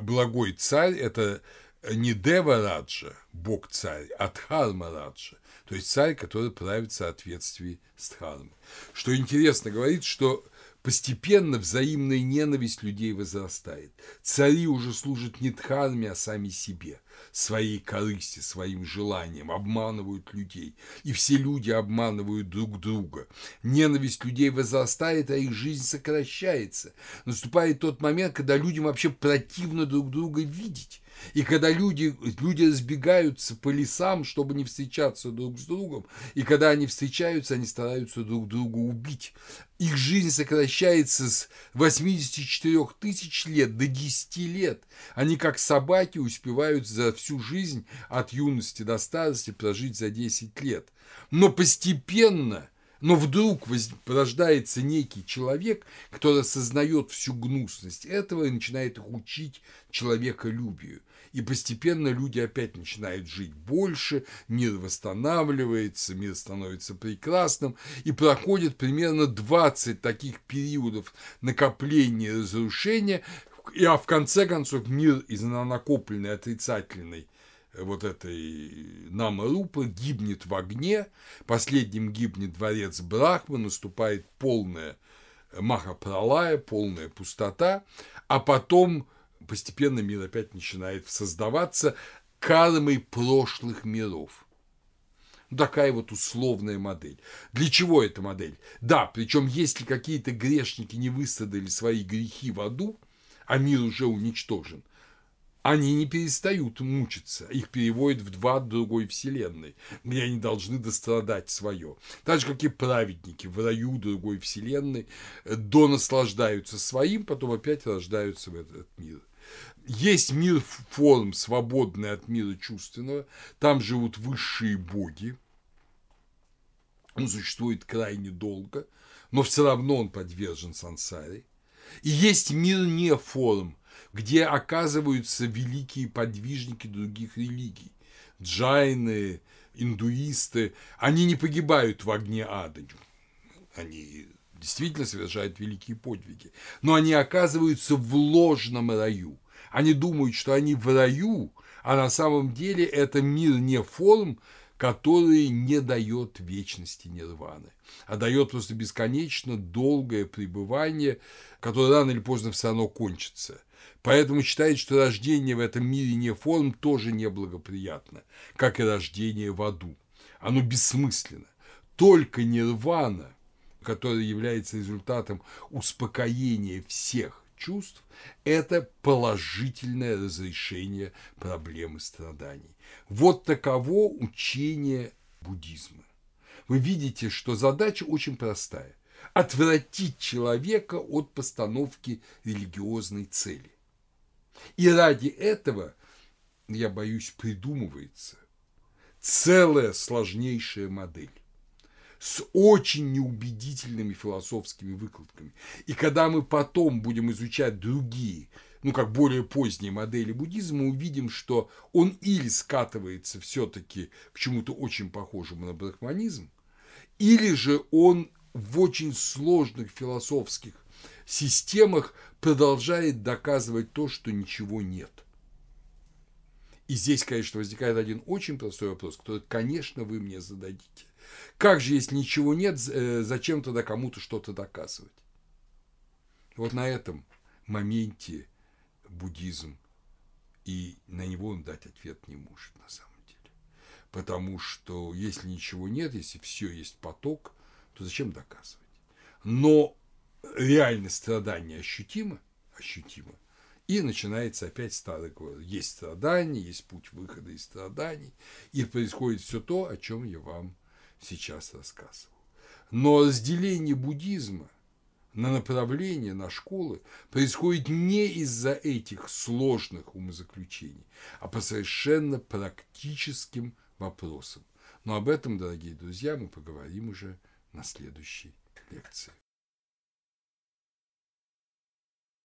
благой царь – это не Дева Раджа, бог-царь, а Дхарма Раджа, то есть царь, который правит в соответствии с Дхармой. Что интересно, говорит, что Постепенно взаимная ненависть людей возрастает. Цари уже служат не дхарме, а сами себе, своей корысти, своим желанием, обманывают людей. И все люди обманывают друг друга. Ненависть людей возрастает, а их жизнь сокращается. Наступает тот момент, когда людям вообще противно друг друга видеть. И когда люди, люди разбегаются по лесам, чтобы не встречаться друг с другом, и когда они встречаются, они стараются друг друга убить. Их жизнь сокращается с 84 тысяч лет до 10 лет. Они, как собаки, успевают за всю жизнь от юности до старости прожить за 10 лет. Но постепенно – но вдруг порождается некий человек, который осознает всю гнусность этого и начинает их учить человеколюбию. И постепенно люди опять начинают жить больше, мир восстанавливается, мир становится прекрасным, и проходит примерно 20 таких периодов накопления и разрушения, и, а в конце концов мир из накопленной отрицательной вот этой Намарупы гибнет в огне, последним гибнет дворец Брахмы, наступает полная Махапралая, полная пустота, а потом постепенно мир опять начинает создаваться кармой прошлых миров. Такая вот условная модель. Для чего эта модель? Да, причем если какие-то грешники не выстрадали свои грехи в аду, а мир уже уничтожен, они не перестают мучиться, их переводят в два другой вселенной, где они должны дострадать свое. Так же, как и праведники в раю другой вселенной до наслаждаются своим, потом опять рождаются в этот мир. Есть мир форм, свободный от мира чувственного, там живут высшие боги, он существует крайне долго, но все равно он подвержен сансаре. И есть мир не форм, где оказываются великие подвижники других религий. Джайны, индуисты, они не погибают в огне ада. Они действительно совершают великие подвиги. Но они оказываются в ложном раю. Они думают, что они в раю, а на самом деле это мир не форм, который не дает вечности нирваны, а дает просто бесконечно долгое пребывание, которое рано или поздно все равно кончится. Поэтому считает, что рождение в этом мире не форм тоже неблагоприятно, как и рождение в аду. Оно бессмысленно. Только нирвана, которая является результатом успокоения всех чувств, это положительное разрешение проблемы страданий. Вот таково учение буддизма. Вы видите, что задача очень простая – отвратить человека от постановки религиозной цели. И ради этого, я боюсь, придумывается целая сложнейшая модель с очень неубедительными философскими выкладками. И когда мы потом будем изучать другие, ну как более поздние модели буддизма, увидим, что он или скатывается все-таки к чему-то очень похожему на брахманизм, или же он в очень сложных философских системах продолжает доказывать то, что ничего нет. И здесь, конечно, возникает один очень простой вопрос, который, конечно, вы мне зададите. Как же, если ничего нет, э, зачем тогда кому-то что-то доказывать? Вот на этом моменте буддизм, и на него он дать ответ не может на самом деле. Потому что если ничего нет, если все есть поток, то зачем доказывать? Но реальность страдания ощутимо, ощутимо, и начинается опять старый. Есть страдания, есть путь выхода из страданий, и происходит все то, о чем я вам сейчас рассказывал. Но разделение буддизма на направления, на школы происходит не из-за этих сложных умозаключений, а по совершенно практическим вопросам. Но об этом, дорогие друзья, мы поговорим уже на следующей лекции.